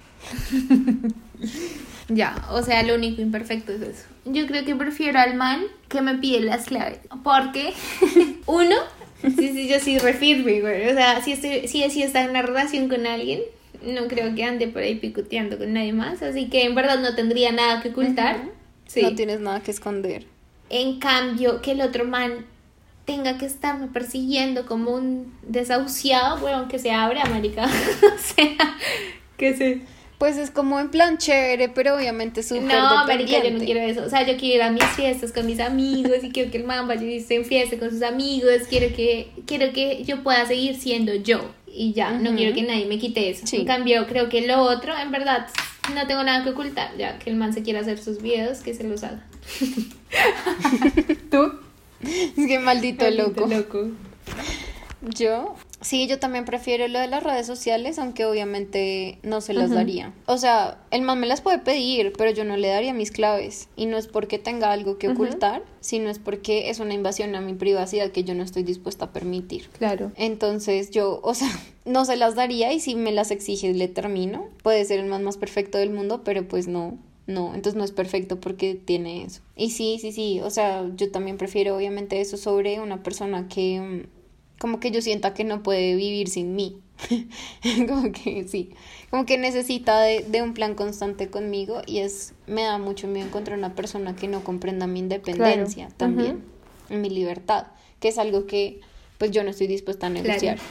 [laughs] ya, o sea, lo único imperfecto es eso. Yo creo que prefiero al man que me pide las claves. Porque, [laughs] uno, sí, sí, yo sí refirme, güey. O sea, si, estoy, si, si está en una relación con alguien, no creo que ande por ahí picoteando con nadie más, así que en verdad no tendría nada que ocultar. No tienes nada que esconder. En cambio, que el otro man tenga que estarme persiguiendo como un desahuciado, bueno, que se abra, marica. [laughs] o sea, que se... Pues es como en plan chévere, pero obviamente súper No, marica, yo no quiero eso. O sea, yo quiero ir a mis fiestas con mis amigos y quiero que el man vaya y se fiesta con sus amigos. Quiero que, quiero que yo pueda seguir siendo yo y ya, no quiero que nadie me quite eso. En cambio, creo que lo otro, en verdad, no tengo nada que ocultar, ya que el man se quiera hacer sus videos, que se los haga. [laughs] ¿Tú? Es que maldito, Maldito loco. loco. Yo, sí, yo también prefiero lo de las redes sociales, aunque obviamente no se las daría. O sea, el man me las puede pedir, pero yo no le daría mis claves. Y no es porque tenga algo que ocultar, sino es porque es una invasión a mi privacidad que yo no estoy dispuesta a permitir. Claro. Entonces yo, o sea, [laughs] no se las daría y si me las exige le termino. Puede ser el man más perfecto del mundo, pero pues no, no, entonces no es perfecto porque tiene eso. Y sí, sí, sí, o sea, yo también prefiero obviamente eso sobre una persona que mm, como que yo sienta que no puede vivir sin mí. [laughs] como que sí, como que necesita de, de un plan constante conmigo y es, me da mucho miedo encontrar una persona que no comprenda mi independencia Claro. también, mi libertad, que es algo que pues yo no estoy dispuesta a negociar. Claro.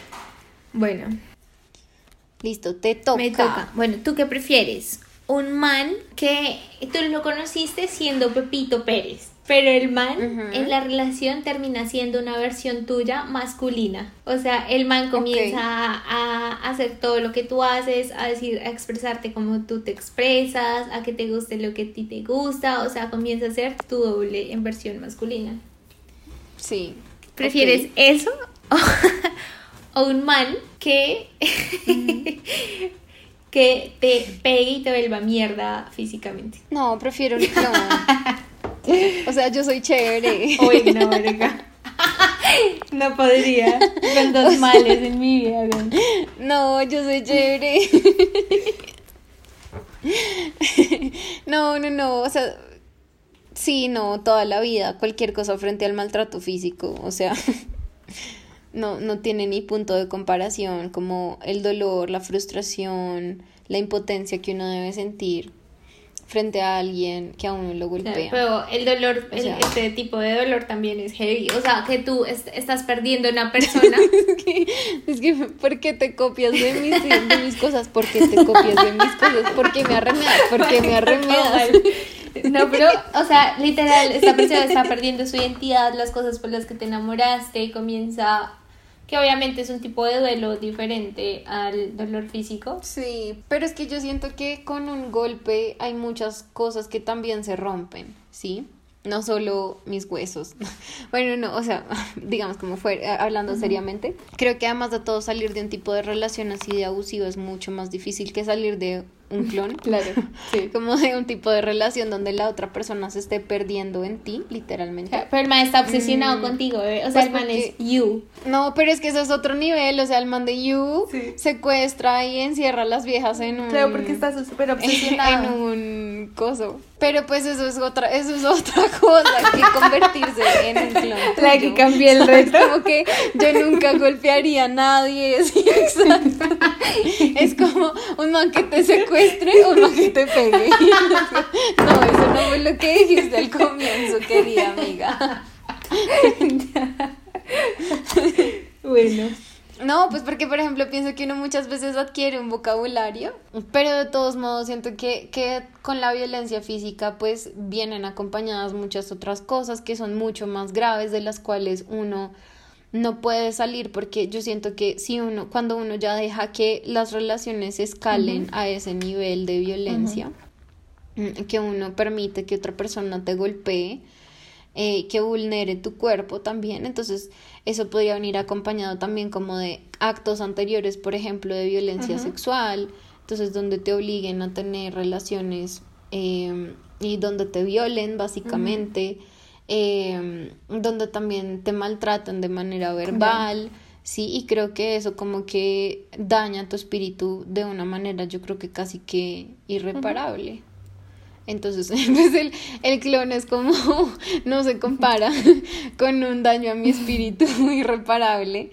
Bueno, Listo, te toca. me toca. Bueno, ¿tú qué prefieres? Un man que tú lo conociste siendo Pepito Pérez, pero el man en la relación termina siendo una versión tuya masculina. O sea, el man comienza a, a hacer todo lo que tú haces, a decir, a expresarte como tú te expresas, a que te guste lo que a ti te gusta, o sea, comienza a ser tu doble en versión masculina. Sí. ¿Prefieres eso o, [laughs] o un man que, [laughs] que te pegue y te vuelva mierda físicamente? No, prefiero clon. [laughs] [laughs] o sea, yo soy chévere. Uy, no, verga. No podría. Con dos [laughs] males en mi vida. No, yo soy chévere. [laughs] no, no, no, o sea, sí, no, toda la vida, cualquier cosa frente al maltrato físico, o sea, no, no tiene ni punto de comparación, como el dolor, la frustración, la impotencia que uno debe sentir frente a alguien que a uno lo golpea. Pero el dolor, O el- este tipo de dolor también es heavy. O sea, que tú est- estás perdiendo una persona. [laughs] Es que, es que, ¿por qué te copias de mis, de mis cosas? ¿Por qué te copias de mis cosas? ¿Por qué me arremedas? ¿Por qué me arremedas? No, pero, o sea, literal, esta persona está perdiendo su identidad, las cosas por las que te enamoraste, comienza, que obviamente es un tipo de duelo diferente al dolor físico. Sí, pero es que yo siento que con un golpe hay muchas cosas que también se rompen, ¿sí? No solo mis huesos. [laughs] Bueno, no, o sea, [laughs] digamos como fue, hablando seriamente, creo que además de todo salir de un tipo de relación así de abusivo es mucho más difícil que salir de un clon. [laughs] Claro, sí. [laughs] Como de un tipo de relación donde la otra persona se esté perdiendo en ti, literalmente. Pero el man está obsesionado Mm. contigo, bebé. O sea, Pues el man porque- es you. No, pero es que eso es otro nivel, o sea, el man de You Sí. secuestra y encierra a las viejas en un... Claro, porque está súper [laughs] en obsesionado. un coso. Pero pues eso es otra, eso es otra [laughs] cosa que convertirse en un clon. La tuyo. que cambié el reto. Como que yo nunca golpearía a nadie, [laughs] sí, exacto. Es como un man que te secuestre o un man que te pegue. [laughs] No, eso no fue lo que dijiste al comienzo, querida amiga. Bueno. No, pues porque, por ejemplo, pienso que uno muchas veces adquiere un vocabulario, pero de todos modos siento que, que con la violencia física pues vienen acompañadas muchas otras cosas que son mucho más graves de las cuales uno no puede salir porque yo siento que si uno, cuando uno ya deja que las relaciones escalen a ese nivel de violencia, mm, que uno permite que otra persona te golpee, eh, que vulnere tu cuerpo también. Entonces, eso podría venir acompañado también como de actos anteriores, por ejemplo, de violencia sexual. Entonces, donde te obliguen a tener relaciones eh, y donde te violen, básicamente. eh, donde también te maltratan de manera verbal. Sí, y creo que eso como que daña tu espíritu de una manera, yo creo que casi que irreparable. Entonces, [laughs] pues el, el clon es como, [laughs] no se compara [laughs] con un daño a mi espíritu irreparable.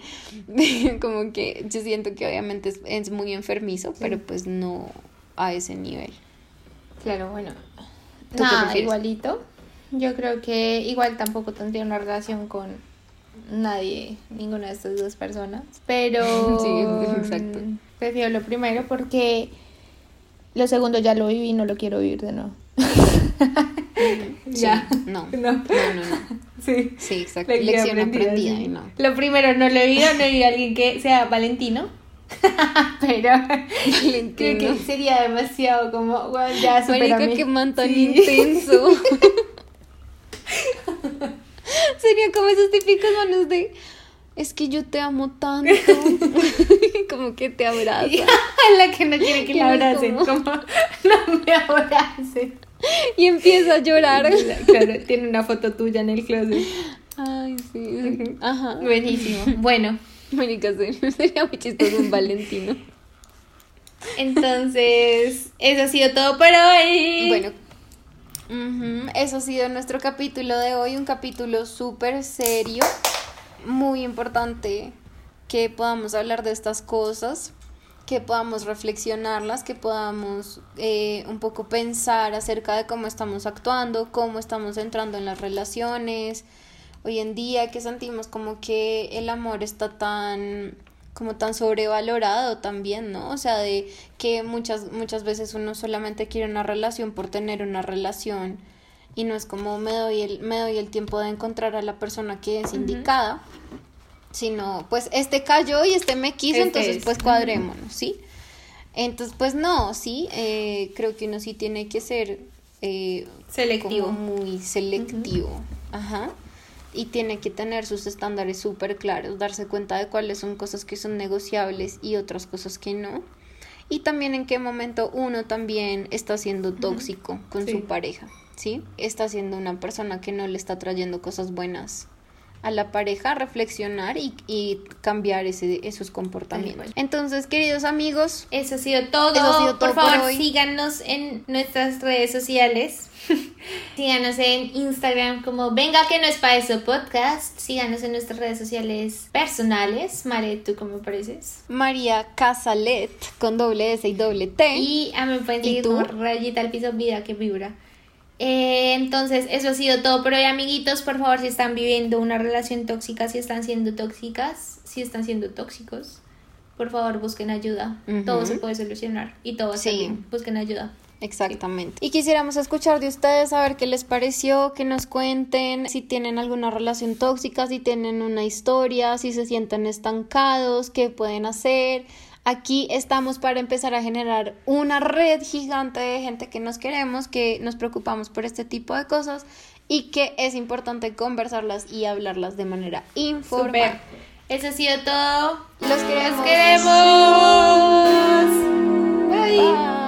Como que yo siento que obviamente es, es muy enfermizo, pero pues no a ese nivel. Claro, bueno. ¿Tú qué Nada, igualito. Yo creo que igual tampoco tendría una relación con nadie, ninguna de estas dos personas. Pero Sí, exacto. mm, prefiero lo primero porque lo segundo ya lo viví y no lo quiero vivir de nuevo. [laughs] Sí, Ya. no, No. no, no, no. [laughs] Sí. Sí, exacto. Lección Lección aprendida, aprendida sí. y no. Lo primero, no lo he no he a alguien que sea Valentino. [laughs] Pero creo Valentino. que sería demasiado como, bueno, ya Marica, qué man tan Sí. intenso. Sería como esos típicos manos de es que yo te amo tanto. [laughs] como que te abraza. [laughs] la que no quiere que la abracen. Como, [laughs] no me abracen. Y empieza a llorar. Claro, tiene una foto tuya en el closet. Ay, sí. Ajá. Buenísimo. Bueno. Mónica, sería muy chistoso un Valentino. Entonces, eso ha sido todo por hoy. Bueno, eso ha sido nuestro capítulo de hoy, un capítulo súper serio, muy importante que podamos hablar de estas cosas, que podamos reflexionarlas, que podamos eh, un poco pensar acerca de cómo estamos actuando, cómo estamos entrando en las relaciones. Hoy en día que sentimos como que el amor está tan como tan sobrevalorado también, ¿no? O sea, de que muchas, muchas veces uno solamente quiere una relación por tener una relación y no es como me doy el, me doy el tiempo de encontrar a la persona que es indicada, sino pues este cayó y este me quiso, este entonces pues cuadrémonos, ¿sí? Entonces pues no, sí, eh, creo que uno sí tiene que ser eh, selectivo. muy selectivo, ajá y tiene que tener sus estándares súper claros, darse cuenta de cuáles son cosas que son negociables y otras cosas que no. Y también en qué momento uno también está siendo tóxico con su pareja, ¿sí? Está siendo una persona que no le está trayendo cosas buenas a la pareja, reflexionar y, y cambiar ese, esos comportamientos. Entonces, queridos amigos, eso ha sido todo. Eso ha sido todo por favor, síganos en nuestras redes sociales. [laughs] síganos en Instagram como Venga que no es para eso podcast. Síganos en nuestras redes sociales personales. Mare, ¿tú cómo pareces? María Casalet con doble S y doble T. Y a mí me pueden seguir como rayita al piso vida que vibra. Eh, entonces, eso ha sido todo por hoy, amiguitos. Por favor, si están viviendo una relación tóxica, si están siendo tóxicas, si están siendo tóxicos, por favor, busquen ayuda. Todo se puede solucionar y todo sí. bien. Busquen ayuda. Exactamente. Y quisiéramos escuchar de ustedes, saber qué les pareció, que nos cuenten si tienen alguna relación tóxica, si tienen una historia, si se sienten estancados, qué pueden hacer. Aquí estamos para empezar a generar una red gigante de gente que nos queremos, que nos preocupamos por este tipo de cosas y que es importante conversarlas y hablarlas de manera informal. Eso ha sido todo. Los queremos. Los queremos. Bye.